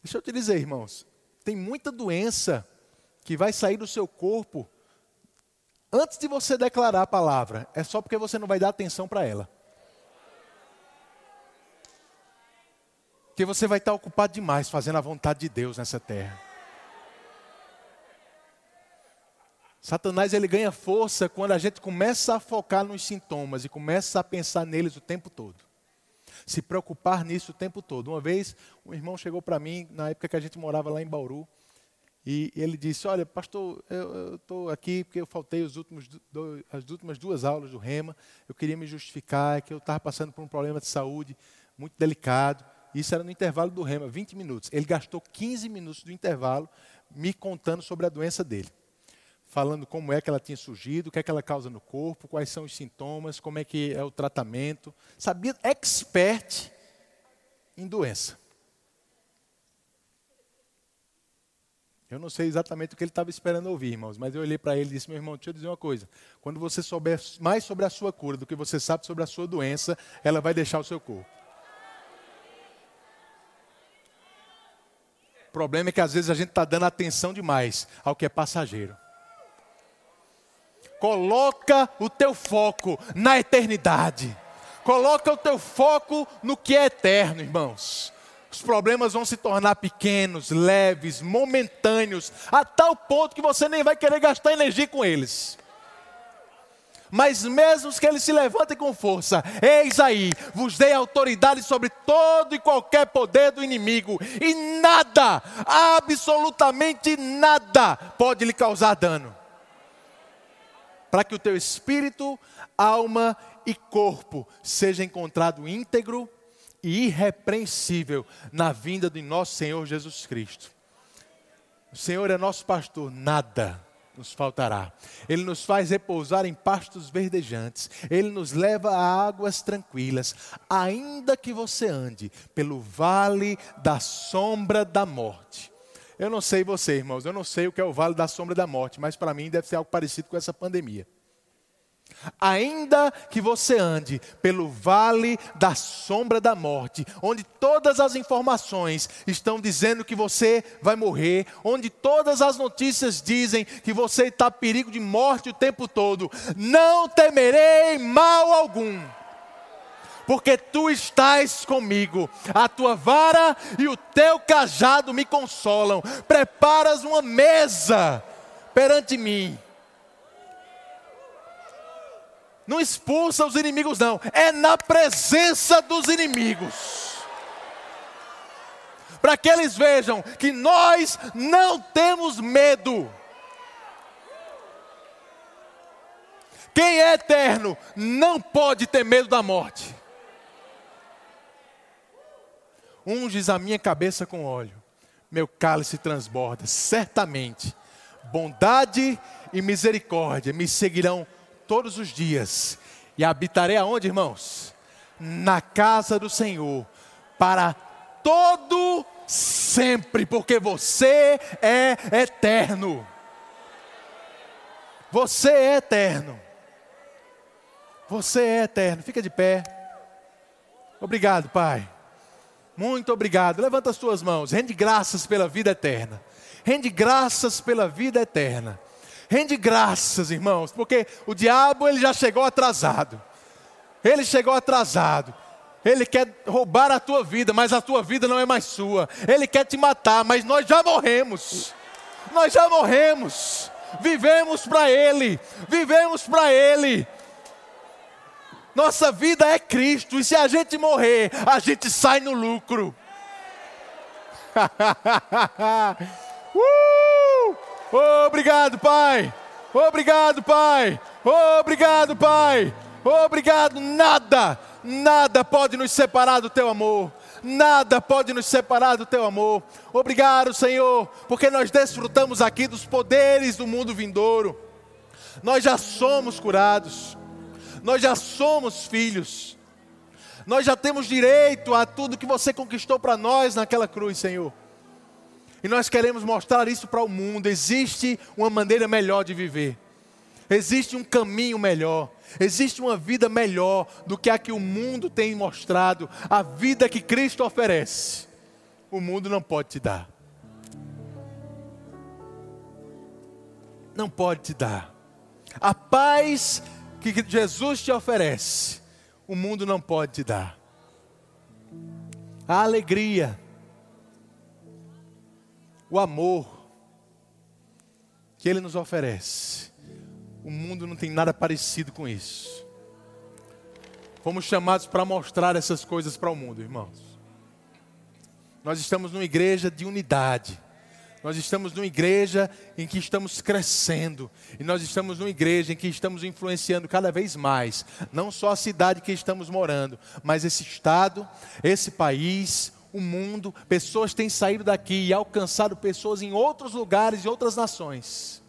Deixa eu te dizer, irmãos, tem muita doença que vai sair do seu corpo antes de você declarar a palavra, é só porque você não vai dar atenção para ela. Porque você vai estar ocupado demais fazendo a vontade de Deus nessa terra. Satanás ele ganha força quando a gente começa a focar nos sintomas e começa a pensar neles o tempo todo. Se preocupar nisso o tempo todo. Uma vez, um irmão chegou para mim, na época que a gente morava lá em Bauru, e ele disse: Olha, pastor, eu estou aqui porque eu faltei os últimos, as últimas duas aulas do Rema. Eu queria me justificar que eu estava passando por um problema de saúde muito delicado. Isso era no intervalo do rema, 20 minutos. Ele gastou 15 minutos do intervalo me contando sobre a doença dele. Falando como é que ela tinha surgido, o que é que ela causa no corpo, quais são os sintomas, como é que é o tratamento. Sabia, expert em doença. Eu não sei exatamente o que ele estava esperando ouvir, irmãos, mas eu olhei para ele e disse: Meu irmão, deixa eu dizer uma coisa. Quando você souber mais sobre a sua cura do que você sabe sobre a sua doença, ela vai deixar o seu corpo. problema é que às vezes a gente está dando atenção demais ao que é passageiro. Coloca o teu foco na eternidade. Coloca o teu foco no que é eterno, irmãos. Os problemas vão se tornar pequenos, leves, momentâneos, a tal ponto que você nem vai querer gastar energia com eles. Mas mesmo que eles se levantem com força, eis aí, vos dei autoridade sobre todo e qualquer poder do inimigo, e nada, absolutamente nada, pode lhe causar dano. Para que o teu espírito, alma e corpo seja encontrado íntegro e irrepreensível na vinda de nosso Senhor Jesus Cristo. O Senhor é nosso pastor, nada, nos faltará. Ele nos faz repousar em pastos verdejantes. Ele nos leva a águas tranquilas. Ainda que você ande pelo vale da sombra da morte. Eu não sei você, irmãos, eu não sei o que é o vale da sombra da morte, mas para mim deve ser algo parecido com essa pandemia. Ainda que você ande pelo vale da sombra da morte, onde todas as informações estão dizendo que você vai morrer, onde todas as notícias dizem que você está a perigo de morte o tempo todo, não temerei mal algum, porque tu estás comigo, a tua vara e o teu cajado me consolam, preparas uma mesa perante mim não expulsa os inimigos, não. É na presença dos inimigos. Para que eles vejam que nós não temos medo. Quem é eterno não pode ter medo da morte. Unges a minha cabeça com óleo, meu cálice transborda. Certamente, bondade e misericórdia me seguirão todos os dias. E habitarei aonde, irmãos? Na casa do Senhor, para todo sempre, porque você é eterno. Você é eterno. Você é eterno. Fica de pé. Obrigado, Pai. Muito obrigado. Levanta as tuas mãos. Rende graças pela vida eterna. Rende graças pela vida eterna. Rende graças, irmãos, porque o diabo ele já chegou atrasado. Ele chegou atrasado. Ele quer roubar a tua vida, mas a tua vida não é mais sua. Ele quer te matar, mas nós já morremos. Nós já morremos. Vivemos para Ele. Vivemos para Ele. Nossa vida é Cristo, e se a gente morrer, a gente sai no lucro. uh! Obrigado, Pai. Obrigado, Pai. Obrigado, Pai. Obrigado. Nada, nada pode nos separar do teu amor. Nada pode nos separar do teu amor. Obrigado, Senhor, porque nós desfrutamos aqui dos poderes do mundo vindouro. Nós já somos curados. Nós já somos filhos. Nós já temos direito a tudo que você conquistou para nós naquela cruz, Senhor. E nós queremos mostrar isso para o mundo. Existe uma maneira melhor de viver. Existe um caminho melhor. Existe uma vida melhor do que a que o mundo tem mostrado. A vida que Cristo oferece. O mundo não pode te dar. Não pode te dar. A paz que Jesus te oferece, o mundo não pode te dar. A alegria o amor que Ele nos oferece. O mundo não tem nada parecido com isso. Fomos chamados para mostrar essas coisas para o mundo, irmãos. Nós estamos numa igreja de unidade. Nós estamos numa igreja em que estamos crescendo. E nós estamos numa igreja em que estamos influenciando cada vez mais. Não só a cidade que estamos morando, mas esse estado, esse país, o mundo, pessoas têm saído daqui e alcançado pessoas em outros lugares e outras nações,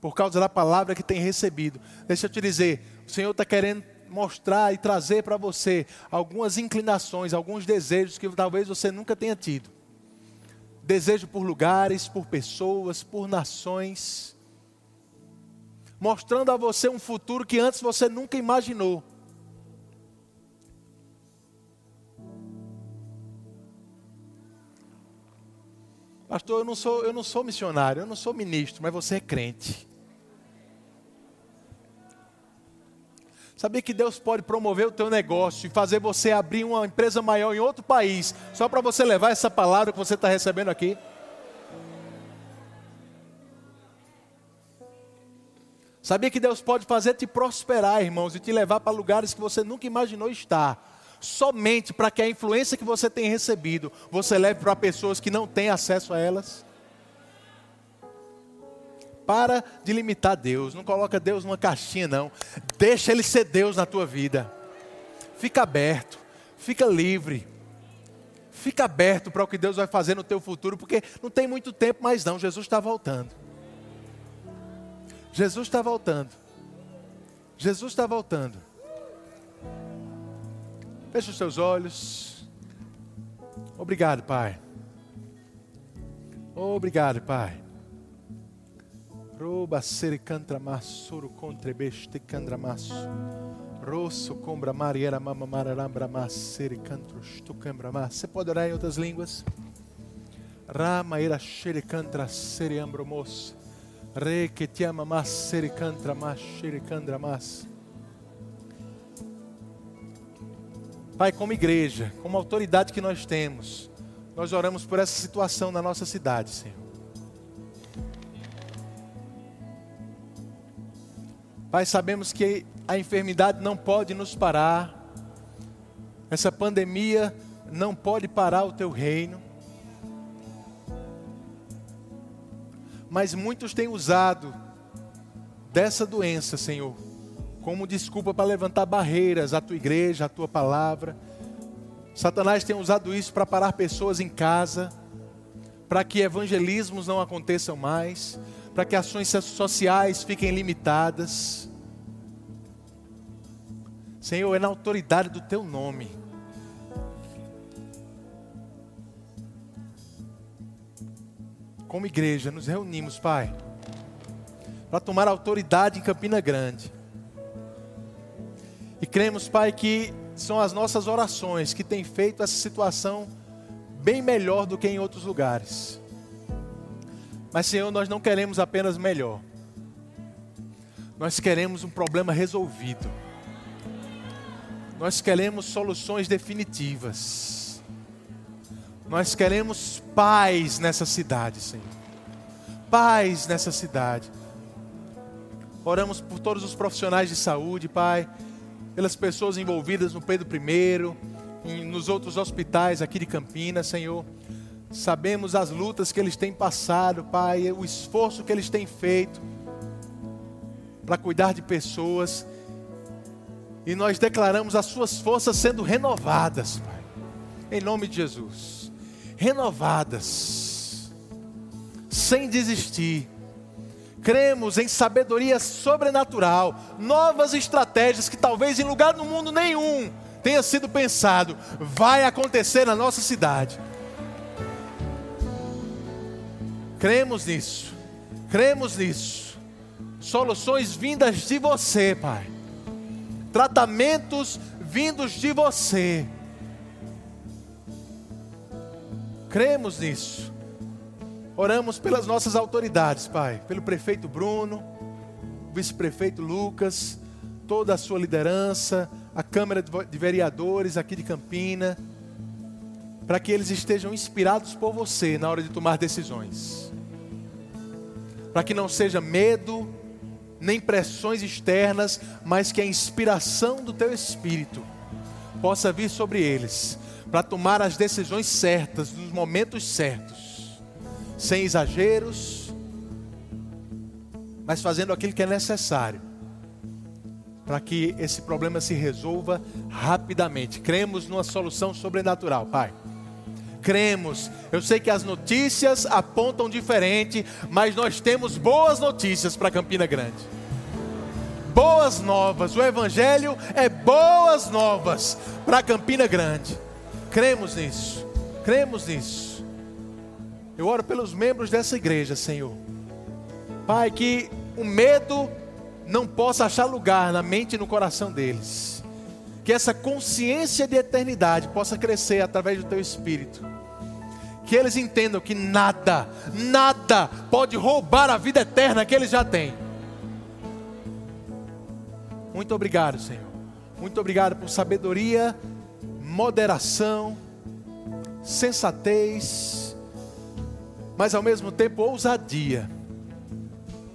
por causa da palavra que tem recebido. Deixa eu te dizer, o Senhor está querendo mostrar e trazer para você algumas inclinações, alguns desejos que talvez você nunca tenha tido. Desejo por lugares, por pessoas, por nações, mostrando a você um futuro que antes você nunca imaginou. Pastor, eu não sou, eu não sou missionário, eu não sou ministro, mas você é crente. Sabia que Deus pode promover o teu negócio e fazer você abrir uma empresa maior em outro país, só para você levar essa palavra que você está recebendo aqui? Sabia que Deus pode fazer te prosperar, irmãos, e te levar para lugares que você nunca imaginou estar somente para que a influência que você tem recebido, você leve para pessoas que não têm acesso a elas? Para de limitar Deus, não coloca Deus numa caixinha não. Deixa ele ser Deus na tua vida. Fica aberto, fica livre. Fica aberto para o que Deus vai fazer no teu futuro, porque não tem muito tempo mais não, Jesus está voltando. Jesus está voltando. Jesus está voltando. Feche os seus olhos. Obrigado, Pai. Obrigado, Pai. Roba sericantra massuro contrebeste candramasso. Rosso combra mariera mama mararambra massere cantros tu cambra Você pode orar em outras línguas? Rama era xericantra seri ambromos. Re que te ama mas sericantra mas xericandra mas. Pai, como igreja, como autoridade que nós temos, nós oramos por essa situação na nossa cidade, Senhor. Pai, sabemos que a enfermidade não pode nos parar, essa pandemia não pode parar o teu reino. Mas muitos têm usado dessa doença, Senhor, como desculpa para levantar barreiras à tua igreja, à tua palavra. Satanás tem usado isso para parar pessoas em casa, E cremos, Pai, que são as nossas orações que têm feito essa situação bem melhor do que em outros lugares. Mas, Senhor, nós não queremos apenas melhor. Nós queremos um problema resolvido. Nós queremos soluções definitivas. Nós queremos paz nessa cidade, Senhor. Paz nessa cidade. Oramos por todos os profissionais de saúde, Pai, pelas pessoas envolvidas no Pedro I, nos outros hospitais aqui de Campinas, Senhor. Sabemos as lutas que eles têm passado, Pai, o esforço que eles têm feito para cuidar de pessoas e nós declaramos as suas forças sendo renovadas, Pai. Em nome de Jesus. Renovadas. Sem desistir. Cremos em sabedoria sobrenatural, novas estratégias que talvez em lugar no mundo nenhum tenha sido pensado, vai acontecer na nossa cidade. Cremos nisso. Cremos nisso. Soluções vindas de você, Pai tratamentos vindos de você. Cremos nisso. Oramos pelas nossas autoridades, Pai, pelo prefeito Bruno, vice-prefeito Lucas, toda a sua liderança, a Câmara de Vereadores aqui de Campina, para que eles estejam inspirados por você na hora de tomar decisões. Para que não seja medo, nem pressões externas, mas que a inspiração do teu espírito possa vir sobre eles, para tomar as decisões certas, nos momentos certos, sem exageros, mas fazendo aquilo que é necessário, para que esse problema se resolva rapidamente. Cremos numa solução sobrenatural, Pai cremos. Eu sei que as notícias apontam diferente, mas nós temos boas notícias para Campina Grande. Boas novas, o Evangelho é boas novas para Campina Grande. Cremos nisso, cremos nisso. Eu oro pelos membros dessa igreja, Senhor. Pai, que o medo não possa achar lugar na mente e no coração deles. Que essa consciência de eternidade possa crescer através do teu espírito que eles entendam que nada, nada pode roubar a vida eterna que eles já têm. Muito obrigado, Senhor. Muito obrigado por sabedoria, moderação, sensatez, mas ao mesmo tempo ousadia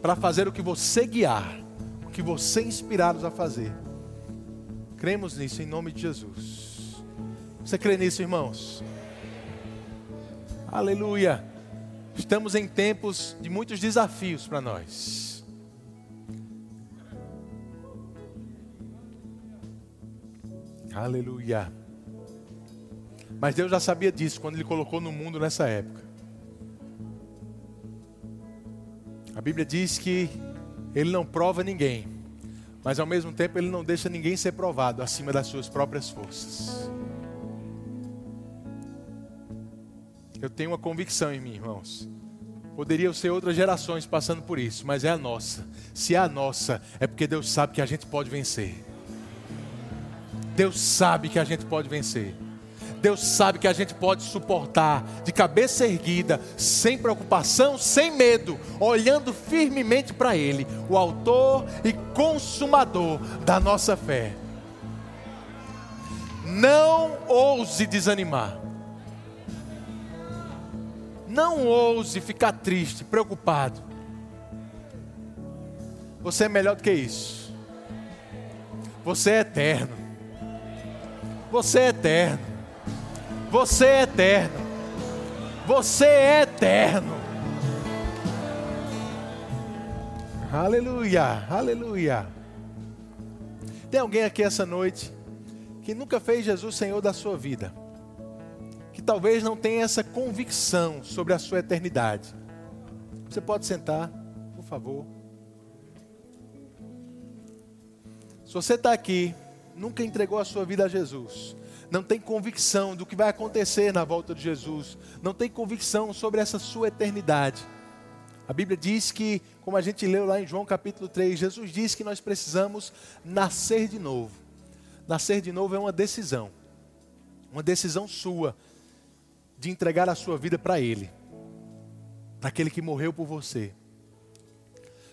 para fazer o que você guiar, o que você inspirar-nos a fazer. Cremos nisso em nome de Jesus. Você crê nisso, irmãos? Aleluia. Estamos em tempos de muitos desafios para nós. Aleluia. Mas Deus já sabia disso quando Ele colocou no mundo nessa época. A Bíblia diz que Ele não prova ninguém, mas ao mesmo tempo ele não deixa ninguém ser provado acima das suas próprias forças. Eu tenho uma convicção em mim, irmãos. Poderiam ser outras gerações passando por isso, mas é a nossa. Se é a nossa, é porque Deus sabe que a gente pode vencer. Deus sabe que a gente pode vencer. Deus sabe que a gente pode suportar de cabeça erguida, sem preocupação, sem medo, olhando firmemente para Ele, o Autor e Consumador da nossa fé. Não ouse desanimar. Não ouse ficar triste, preocupado. Você é melhor do que isso. Você é eterno. Você é eterno. Você é eterno. Você é eterno. Aleluia, aleluia. Tem alguém aqui essa noite que nunca fez Jesus Senhor da sua vida? Que talvez não tenha essa convicção sobre a sua eternidade. Você pode sentar, por favor. Se você está aqui, nunca entregou a sua vida a Jesus, não tem convicção do que vai acontecer na volta de Jesus, não tem convicção sobre essa sua eternidade. A Bíblia diz que, como a gente leu lá em João capítulo 3, Jesus diz que nós precisamos nascer de novo. Nascer de novo é uma decisão, uma decisão sua de entregar a sua vida para Ele, para aquele que morreu por você.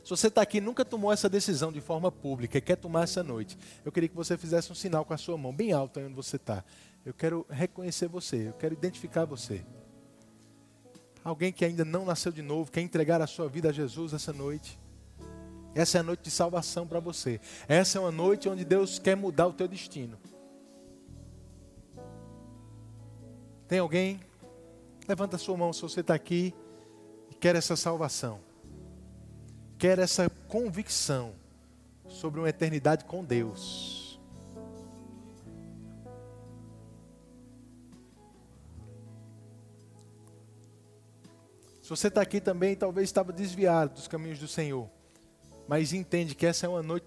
Se você está aqui e nunca tomou essa decisão de forma pública e quer tomar essa noite, eu queria que você fizesse um sinal com a sua mão bem alto aí onde você está. Eu quero reconhecer você, eu quero identificar você. Alguém que ainda não nasceu de novo, quer entregar a sua vida a Jesus essa noite. Essa é a noite de salvação para você. Essa é uma noite onde Deus quer mudar o teu destino. Tem alguém? Levanta a sua mão se você está aqui e quer essa salvação quer essa convicção sobre uma eternidade com Deus. Se você está aqui também, talvez estava desviado dos caminhos do Senhor, mas entende que essa é uma noite